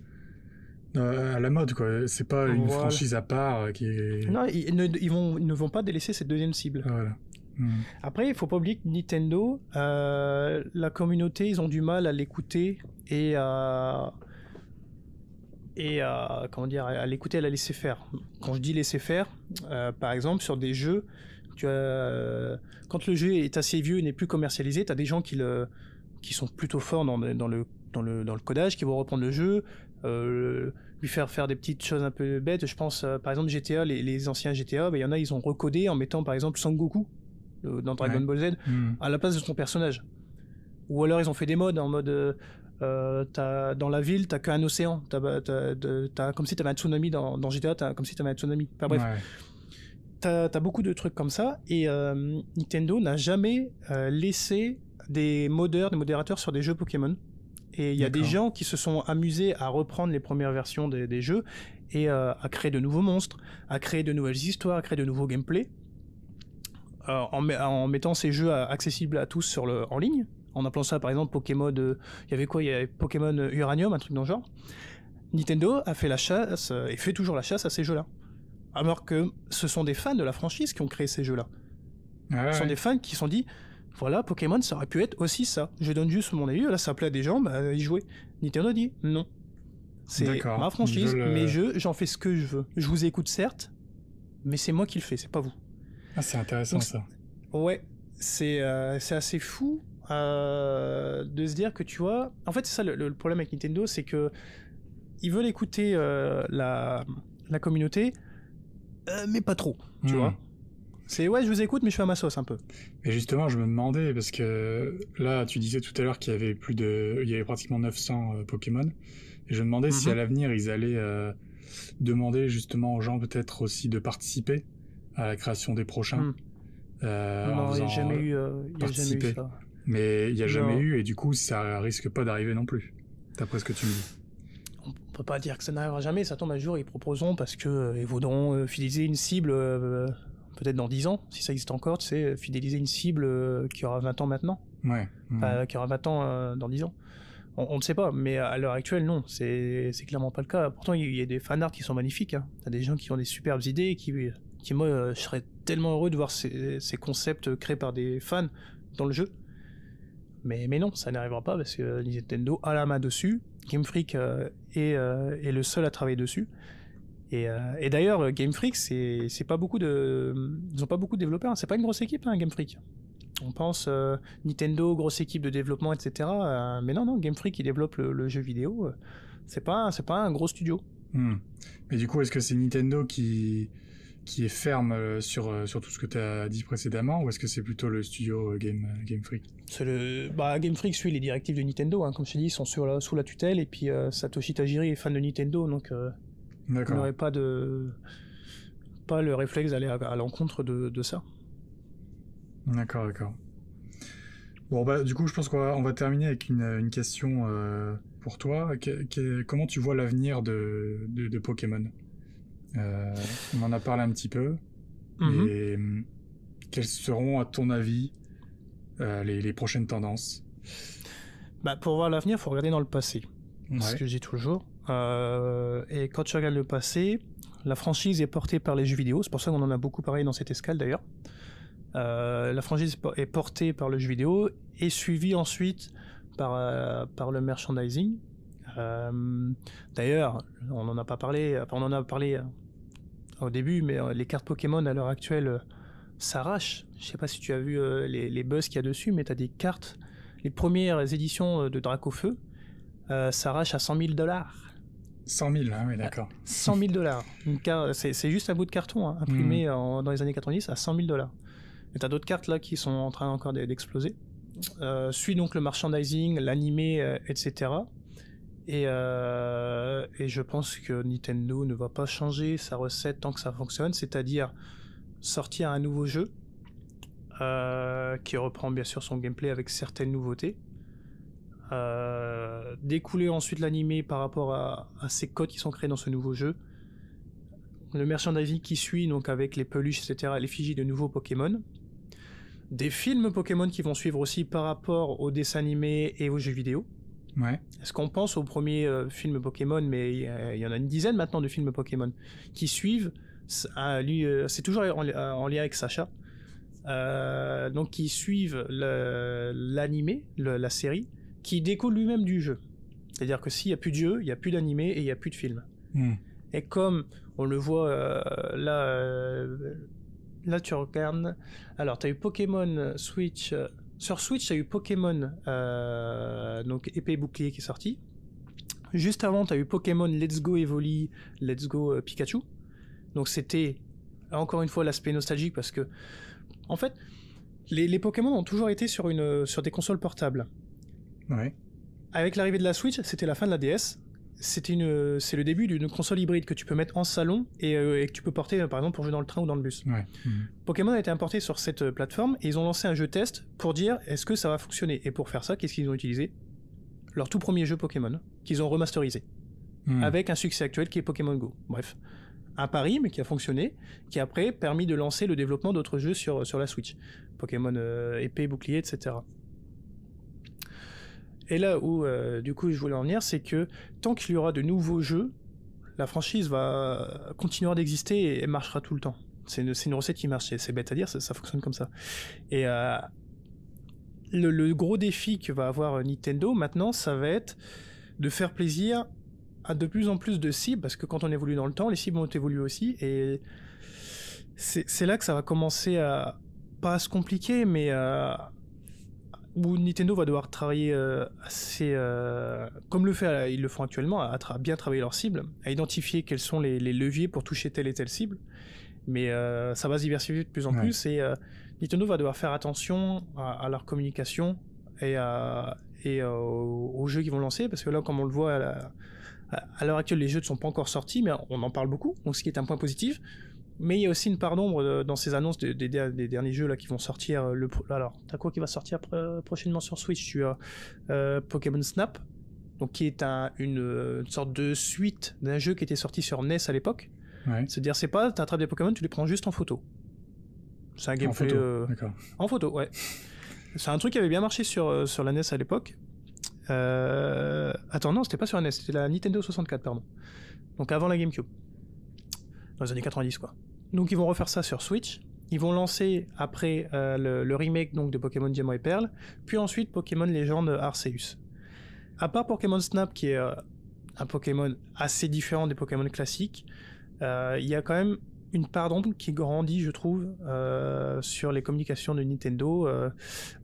à la mode quoi. C'est pas une franchise à part euh, qui est. non ils, ne, ils vont ils ne vont pas délaisser cette deuxième cible Voilà. Hmm. Après, il faut pas oublier que Nintendo, euh, la communauté, ils ont du mal à l'écouter et à et à comment dire à l'écouter, à la laisser faire. Quand je dis laisser faire, euh, par exemple sur des jeux Tu as, quand le jeu est assez vieux et n'est plus commercialisé, tu as des gens qui, le, qui sont plutôt forts dans, dans, le, dans, le, dans le codage, qui vont reprendre le jeu, euh, lui faire faire des petites choses un peu bêtes. Je pense, euh, par exemple, GTA, les, les anciens GTA, bah, il y en a, ils ont recodé en mettant, par exemple, Sangoku dans Dragon Ball Z Hmm. à la place de son personnage. Ou alors ils ont fait des modes en mode euh, dans la ville t'as qu'un océan, t'as- comme si t'avais un tsunami dans, dans GTA, t'as, comme si t'avais un tsunami. Enfin bref, Ouais. t'as, t'as beaucoup de trucs comme ça et euh, Nintendo n'a jamais euh, laissé des modeurs, des modérateurs sur des jeux Pokémon. Et il y a des gens qui se sont amusés à reprendre les premières versions des, des jeux et euh, à créer de nouveaux monstres, à créer de nouvelles histoires, à créer de nouveaux gameplays, en, met- en mettant ces jeux accessibles à tous sur le, en ligne, en appelant ça par exemple Pokémon. euh, Il y avait quoi? Il y avait Pokémon Uranium, un truc dans le genre. Nintendo a fait la chasse euh, et fait toujours la chasse à ces jeux-là. Alors que ce sont des fans de la franchise qui ont créé ces jeux-là. Ah ouais, Ce sont des fans qui se sont dit voilà, Pokémon, ça aurait pu être aussi ça. Je donne juste mon avis, là ça plaît à des gens, bah y jouer. Nintendo dit non. C'est ma franchise, euh, mes jeux, j'en fais ce que je veux. Je vous écoute certes, mais c'est moi qui le fais, c'est pas vous. Ah, c'est intéressant Donc, ça. Ouais, c'est euh, c'est assez fou euh, de se dire que tu vois. En fait, c'est ça le, le problème avec Nintendo, c'est que ils veulent écouter euh, la, la communauté, euh, mais pas trop, tu Hmm. vois. C'est ouais, je vous écoute, mais je fais à ma sauce un peu. Et justement, je me demandais, parce que là, tu disais tout à l'heure qu'il y avait plus de. Il y avait pratiquement 900 euh, Pokémon. Et je me demandais si Mhm. à l'avenir, ils allaient demander justement aux gens peut-être aussi de participer à la création des prochains. Euh, en non, il n'y a jamais eu, euh, y a jamais eu ça. Mais il n'y a jamais Non. eu, et du coup, ça risque pas d'arriver non plus. D'après ce que tu me dis. On peut pas dire que ça n'arrivera jamais. Ça tombe un jour, ils proposeront parce que euh, ils voudront euh, fidéliser une cible. euh, peut-être dans 10 ans, si ça existe encore, tu sais, fidéliser une cible euh, qui aura 20 ans maintenant. Ouais. Enfin, qui aura 20 ans euh, dans 10 ans. On, on ne sait pas, mais à l'heure actuelle, non, c'est clairement pas le cas. Pourtant, il y, a- il y a des fanarts qui sont magnifiques. Hein. T'as des gens qui ont des superbes idées, qui, qui moi, euh, je serais tellement heureux de voir ces, ces concepts créés par des fans dans le jeu. Mais, mais non, ça n'arrivera pas parce que Nintendo a la main dessus. Game Freak euh, est, euh, est le seul à travailler dessus. Et, euh, d'ailleurs, Game Freak, c'est pas beaucoup de, ils ont pas beaucoup de développeurs. hein. C'est pas une grosse équipe, hein, Game Freak. On pense Nintendo, grosse équipe de développement, etc. mais non, non, Game Freak, qui développe le, jeu vidéo. c'est pas, pas un gros studio. Hmm. Mais du coup, est-ce que c'est Nintendo qui, qui est ferme euh, sur, euh, sur tout ce que tu as dit précédemment, ou est-ce que c'est plutôt le studio euh, Game, Game Freak? C'est le, bah, Game Freak suit les directives de Nintendo. Hein, comme je t'ai dit, ils sont sur la- sous la tutelle. Et puis euh, Satoshi Tajiri est fan de Nintendo, donc euh, il n'aurait pas de, pas le réflexe d'aller à, à l'encontre de, de ça. D'accord, d'accord. Bon, bah, du coup, je pense qu'on va, on va terminer avec une, une question euh, pour toi. Que- que- comment tu vois l'avenir de, de, de Pokémon? Euh, On en a parlé un petit peu. Mhm. Et hum, quelles seront, à ton avis, euh, les, les prochaines tendances? Bah, pour voir l'avenir, il faut regarder dans le passé. ce Ouais. que je dis toujours. Euh, et quand tu regardes le passé, la franchise est portée par les jeux vidéo. C'est pour ça qu'on en a beaucoup parlé dans cette escale d'ailleurs. Euh, la franchise est portée par le jeu vidéo et suivie ensuite par, euh, par le merchandising. Euh, d'ailleurs, on n'en a pas parlé, on en a parlé euh, au début, mais euh, les cartes Pokémon à l'heure actuelle s'arrachent. Je sais pas si tu as vu les, les buzz qu'il y a dessus, mais tu as des cartes, les premières éditions de Dracofeu, euh, s'arrache à 100 000 dollars. 100 000, hein, oui, d'accord. 100 000 dollars. C'est c'est juste un bout de carton hein, imprimé en- dans les années 90 à 100 000 dollars. Et t'as d'autres cartes là qui sont en train encore d'e- d'exploser. Euh, suit donc le merchandising, l'animé, euh, etc. Et, euh, et je pense que Nintendo ne va pas changer sa recette tant que ça fonctionne, c'est-à-dire sortir un nouveau jeu euh, qui reprend bien sûr son gameplay avec certaines nouveautés. Euh, découler ensuite l'animé par rapport à, à ces codes qui sont créés dans ce nouveau jeu. Le merchandising qui suit, donc avec les peluches, etc., l'effigie de nouveaux Pokémon. Des films Pokémon qui vont suivre aussi par rapport aux dessins animés et aux jeux vidéo. Ouais. Est-ce qu'on pense au premier euh, film Pokémon, mais il y en a une dizaine maintenant de films Pokémon qui suivent. C'est euh, c'est toujours en, en lien avec Sacha. Euh, donc qui suivent l'animé, la série, qui découle lui-même du jeu. C'est-à-dire que s'il n'y a plus de jeu, il n'y a plus d'animé et il n'y a plus de film. Hmm. Et comme on le voit euh, là, euh, là, tu regardes. Alors, tu as eu Pokémon Switch. Sur Switch, tu as eu Pokémon donc épée et bouclier qui est sorti. Juste avant, tu as eu Pokémon Let's Go Evoli, Let's Go Pikachu. Donc, c'était encore une fois l'aspect nostalgique parce que, en fait, les, Pokémon ont toujours été sur, une, sur des consoles portables. Ouais. Avec l'arrivée de la Switch, c'était la fin de la DS. Une, c'est le début d'une console hybride que tu peux mettre en salon et, euh, que tu peux porter, par exemple, pour jouer dans le train ou dans le bus. Ouais. Mhm. Pokémon a été importé sur cette euh, plateforme et ils ont lancé un jeu test pour dire est-ce que ça va fonctionner? Et pour faire ça, qu'est-ce qu'ils ont utilisé? Leur tout premier jeu Pokémon qu'ils ont remasterisé mhm. avec un succès actuel qui est Pokémon Go. Bref, un pari mais qui a fonctionné, qui a après permis de lancer le développement d'autres jeux sur sur la Switch. Pokémon euh, épée, bouclier, etc. Et là où, euh, du coup, je voulais en venir, c'est que tant qu'il y aura de nouveaux jeux, la franchise va continuer d'exister et marchera tout le temps. C'est une, recette qui marche. C'est bête à dire, ça, fonctionne comme ça. Et euh, le, gros défi que va avoir Nintendo maintenant, ça va être de faire plaisir à de plus en plus de cibles, parce que quand on évolue dans le temps, les cibles ont évolué aussi, et c'est là que ça va commencer à, pas à se compliquer, mais euh, où Nintendo va devoir travailler euh, assez, euh, comme le fait, ils le font actuellement, à, bien travailler leur cible, à identifier quels sont les, leviers pour toucher telle et telle cible. Mais ça va se diversifier de plus en plus et Nintendo va devoir faire attention à, leur communication et, et aux, jeux qu'ils vont lancer parce que là, comme on le voit à, à l'heure actuelle, les jeux ne sont pas encore sortis, mais on en parle beaucoup, donc ce qui est un point positif. Mais il y a aussi une part d'ombre euh, dans ces annonces des, derniers jeux là qui vont sortir. Euh, le, alors, t'as quoi qui va sortir euh, prochainement sur Switch Tu as Pokémon Snap, donc qui est une, sorte de suite d'un jeu qui était sorti sur NES à l'époque. C'est-à-dire, c'est pas, t'attrapes des Pokémon, tu les prends juste en photo. C'est un gameplay en photo, en photo ouais. C'est un truc qui avait bien marché sur sur la NES à l'époque. Attends, non, c'était pas sur la NES, c'était la Nintendo 64, pardon. Donc avant la GameCube. Dans les années 90, quoi. Donc ils vont refaire ça sur Switch. Ils vont lancer après euh, le, remake donc de Pokémon Diamant et Perle, puis ensuite Pokémon Légende Arceus. À part Pokémon Snap qui est euh, un Pokémon assez différent des Pokémon classiques, euh, il y a quand même une part d'ombre qui grandit, je trouve, sur les communications de Nintendo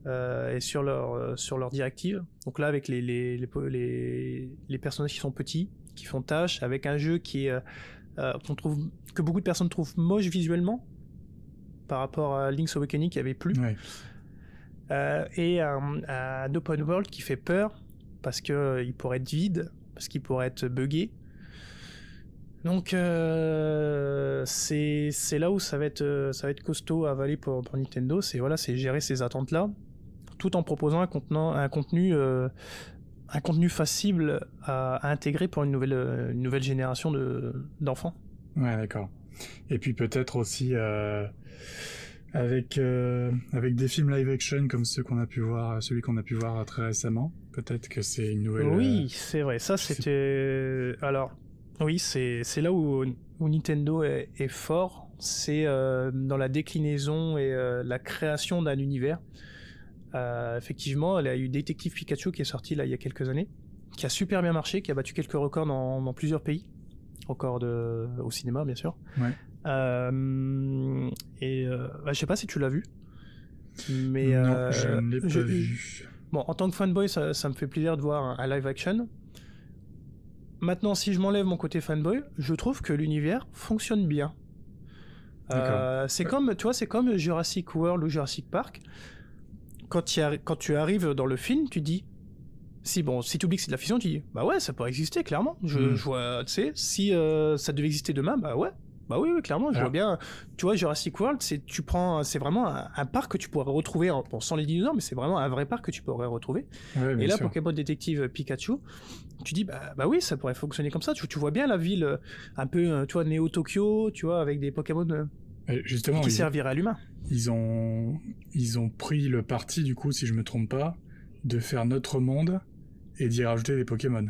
et sur leur sur leurs directives. Donc là, avec les les personnages qui sont petits, qui font tâche, avec un jeu qui est euh, qu'on trouve que beaucoup de personnes trouvent moche visuellement par rapport à Link's Awakening qui avait plu. Euh, et un, un, open world qui fait peur parce que euh, il pourrait être vide, parce qu'il pourrait être buggé. Donc c'est c'est là où ça va être ça va être costaud à avaler pour, pour Nintendo, c'est voilà, c'est gérer ces attentes là tout en proposant un contenant un contenu un contenu facile à, intégrer pour une nouvelle, une nouvelle génération d'enfants. ouais, d'accord. Et puis peut-être aussi euh, avec euh, avec des films live action comme ceux qu'on a pu voir, celui qu'on a pu voir très récemment. Peut-être que c'est une nouvelle. Oui, euh, c'est vrai. Ça, c'était. Alors, oui, c'est c'est là où, où Nintendo est, est fort. C'est dans la déclinaison et la création d'un univers. Euh, effectivement, elle a eu Détective Pikachu qui est sorti là il y a quelques années, qui a super bien marché, qui a battu quelques records dans, plusieurs pays, records de, au cinéma bien sûr. Euh, et euh, bah, je sais pas si tu l'as vu, mais non, je ne l'ai pas vu. Bon, en tant que fanboy, ça, ça me fait plaisir de voir un, live action. Maintenant, si je m'enlève mon côté fanboy, je trouve que l'univers fonctionne bien. c'est comme, tu vois, c'est comme Jurassic World ou Jurassic Park quand, quand tu arrives dans le film, tu dis si bon, si tu oublies que c'est de la fiction, tu dis bah ouais, ça pourrait exister clairement. Je, hmm. vois, tu sais, si euh, ça devait exister demain, bah ouais, bah oui, oui clairement, je vois bien. Tu vois, Jurassic World, c'est tu prends, c'est vraiment un, parc que tu pourrais retrouver, en, bon, sans les dinosaures, mais c'est vraiment un vrai parc que tu pourrais retrouver. et là, Pokémon Détective Pikachu, tu dis bah, bah oui, ça pourrait fonctionner comme ça. Tu, tu vois bien la ville euh, un peu, euh, tu vois, Néo Tokyo, tu vois, avec des Pokémon justement, qui serviraient à l'humain ils ont, ils ont pris le parti, du coup, si je me trompe pas, de faire notre monde et d'y rajouter des Pokémon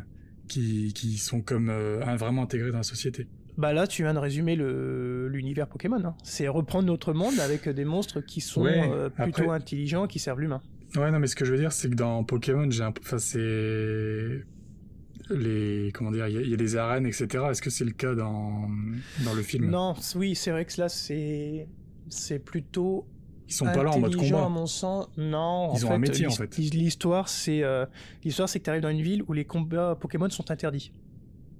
qui, qui sont comme euh, vraiment intégrés dans la société. Bah là, tu viens de résumer l'univers Pokémon. Hein. C'est reprendre notre monde avec des monstres qui sont euh, plutôt intelligents, qui servent l'humain. Ouais, non, mais ce que je veux dire, c'est que dans Pokémon, j'ai un enfin, c'est les comment dire, il y, a des arènes, etc. Est-ce que c'est le cas dans dans le film? Non, oui, c'est vrai que là, c'est c'est plutôt ils sont pas là en mode combat. à mon sens. Non. Ils ont un métier en fait. L'histoire, c'est l'histoire, c'est que tu arrives dans une ville où les combats Pokémon sont interdits.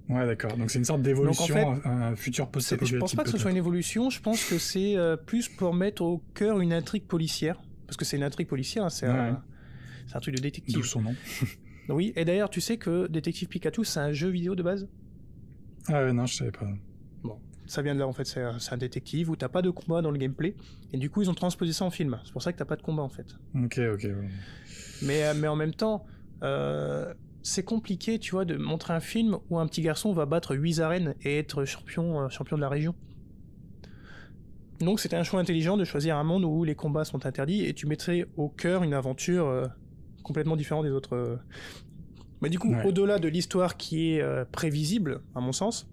Ouais, d'accord. Donc c'est une sorte d'évolution, un, futur post Je pense pas que ce soit une évolution. Je pense que c'est plus pour mettre au cœur une intrigue policière, parce que c'est une intrigue policière. Hein, c'est un, truc de détective. D'où son nom. oui. Et d'ailleurs, tu sais que Détective Pikachu, c'est un jeu vidéo de base? Ah ouais, non, je savais pas. Ça vient de là en fait. C'est un détective où t'as pas de combat dans le gameplay, et du coup ils ont transposé ça en film. C'est pour ça que t'as pas de combat en fait. Ok, ok. Mais euh, mais en même temps. Euh, c'est compliqué, tu vois, de montrer un film où un petit garçon va battre 8 arènes et être champion, euh, champion de la région. Donc c'était un choix intelligent de choisir un monde où les combats sont interdits et tu mettrais au cœur une aventure complètement différente des autres. Mais du coup, au-delà de l'histoire qui est prévisible, à mon sens,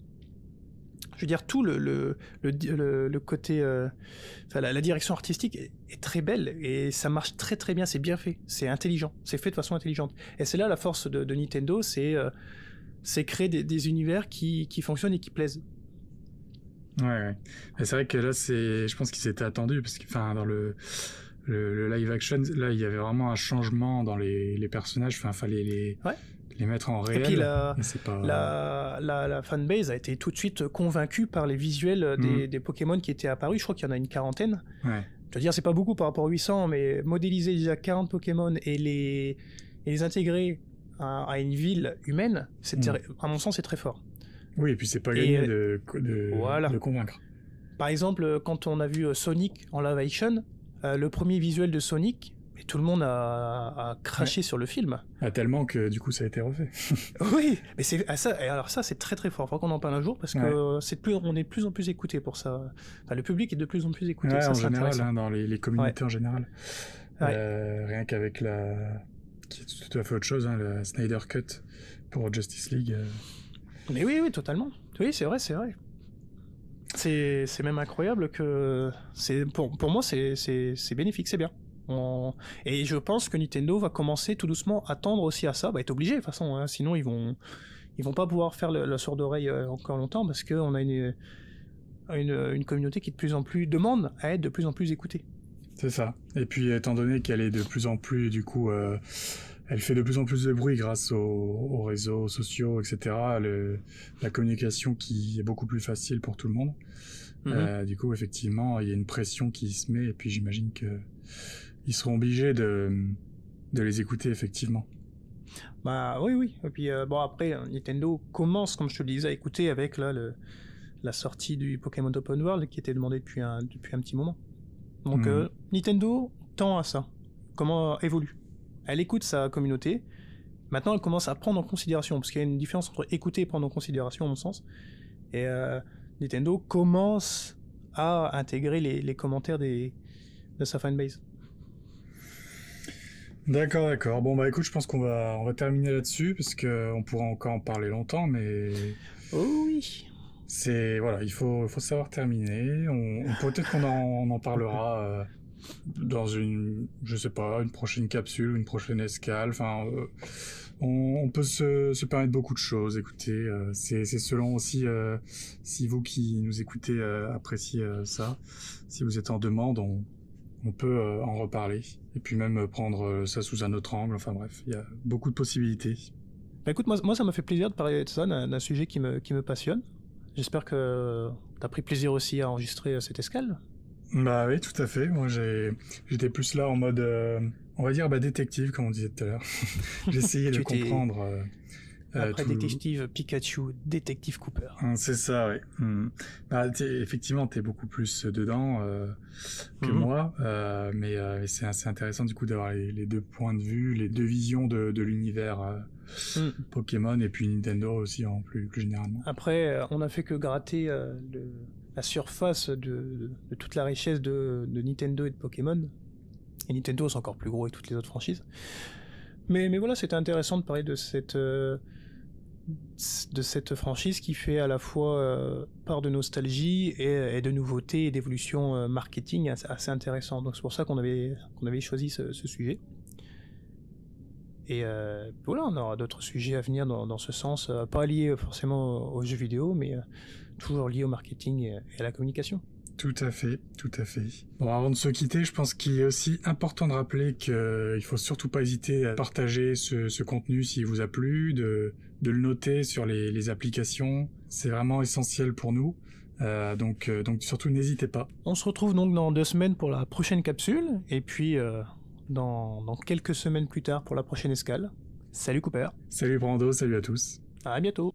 je veux dire, tout le, le, le, côté. Euh, la, direction artistique est, très belle et ça marche très très bien, c'est bien fait, c'est intelligent, c'est fait de façon intelligente. Et c'est là la force de, Nintendo, c'est euh, c'est créer des, univers qui, qui, fonctionnent et qui plaisent. Ouais, ouais. c'est vrai que là, c'est, je pense qu'il s'était attendu parce que, enfin, dans le, le, live action, là, il y avait vraiment un changement dans les, les personnages. Enfin, fallait les, ouais les mettre en réel. Et puis la, la, la, fanbase a été tout de suite convaincue par les visuels des, mm. des Pokémon qui étaient apparus. Je crois qu'il y en a une quarantaine. Ouais. Je veux dire, c'est pas beaucoup par rapport à 800, mais modéliser déjà 40 Pokémon et les, et les intégrer à, une ville humaine, c'est mm. à mon sens, c'est très fort. Oui, et puis c'est pas gagné de, de, voilà. de, convaincre. Par exemple, quand on a vu euh, Sonic en live action, euh, le premier visuel de Sonic, tout le monde a, craché sur le film. Ah, tellement que du coup ça a été refait. oui, mais c'est ah, ça. Alors ça c'est très très fort. Faut qu'on en parle un jour parce que c'est plus, on est de plus en plus écouté pour ça. Enfin, le public est de plus en plus écouté. en général, hein, dans les, communautés en général. Euh, rien qu'avec la, qui est tout à fait autre chose, hein, la Snyder Cut pour Justice League. Euh. Mais oui, oui, totalement. Oui, c'est vrai, c'est vrai. C'est même incroyable que c'est pour, pour moi c'est bénéfique, c'est bien. Et je pense que Nintendo va commencer tout doucement à tendre aussi à ça, va être obligé de toute façon, hein. sinon ils vont ils vont pas pouvoir faire la sourde oreille euh, encore longtemps parce qu'on a une, une, communauté qui de plus en plus demande à être de plus en plus écoutée. C'est ça. Et puis étant donné qu'elle est de plus en plus du coup euh, elle fait de plus en plus de bruit grâce aux, réseaux sociaux, etc. la communication qui est beaucoup plus facile pour tout le monde. Mm-hmm. Euh, du coup, effectivement, il y a une pression qui se met, et puis j'imagine que ils seront obligés de, de les écouter effectivement. Bah oui, oui. Et puis euh, bon après, Nintendo commence, comme je te le disais, à écouter avec là le, la sortie du Pokémon Open World qui était demandé depuis un depuis un petit moment. Donc hmm. euh, Nintendo tend à ça. Comment évolue Elle écoute sa communauté. Maintenant, elle commence à prendre en considération, parce qu'il y a une différence entre écouter et prendre en considération, à mon sens. Et euh, Nintendo commence à intégrer les, les commentaires des, de sa fanbase. D'accord, d'accord. Bon bah écoute, je pense qu'on va on va terminer là-dessus parce que on pourra encore en parler longtemps, mais oh oui. C'est voilà, il faut faut savoir terminer. On, peut-être qu'on en, en, parlera euh, dans une je sais pas une prochaine capsule, une prochaine escale. Enfin, euh, on, peut se, se, permettre beaucoup de choses. Écoutez, euh, c'est selon aussi si vous qui nous écoutez appréciez ça. Si vous êtes en demande, on on peut euh, en reparler et puis même euh, prendre euh, ça sous un autre angle. Enfin bref, il y a beaucoup de possibilités. Bah écoute, moi, moi ça m'a fait plaisir de parler de ça, d'un sujet qui me, qui me passionne. J'espère que tu as pris plaisir aussi à enregistrer cette escale. Bah oui, tout à fait. Moi, j'étais plus là en mode, on va dire, bah, détective, comme on disait tout à l'heure. J'essayais de comprendre. Euh, Après détective Pikachu, détective Cooper. Hum, c'est ça, oui. Hum. Bah, effectivement, tu es beaucoup plus dedans euh, que mhm. moi, euh, mais c'est assez intéressant du coup d'avoir les, deux points de vue, les deux visions de, l'univers mhm. Pokémon et puis Nintendo aussi en plus, plus généralement. Après, on a fait que gratter la surface de, toute la richesse de, Nintendo et de Pokémon. Et Nintendo c'est encore plus gros avec toutes les autres franchises. Mais, mais voilà, c'était intéressant de parler de cette de cette franchise qui fait à la fois euh, part de nostalgie et, de nouveautés et d'évolution euh, marketing assez, intéressant. Donc c'est pour ça qu'on avait, avait choisi ce, sujet. Et euh, voilà, on aura d'autres sujets à venir dans, ce sens, pas liés forcément aux, jeux vidéo, mais toujours liés au marketing et, à la communication. Tout à fait, tout à fait. Bon, avant de se quitter, je pense qu'il est aussi important de rappeler qu'il faut surtout pas hésiter à partager ce, contenu s'il vous a plu, de, le noter sur les, applications. C'est vraiment essentiel pour nous. Euh, donc, euh, donc surtout n'hésitez pas. On se retrouve donc dans deux semaines pour la prochaine capsule, et puis euh, dans, dans quelques semaines plus tard pour la prochaine escale. Salut Cooper. Salut Brando, salut à tous. À bientôt.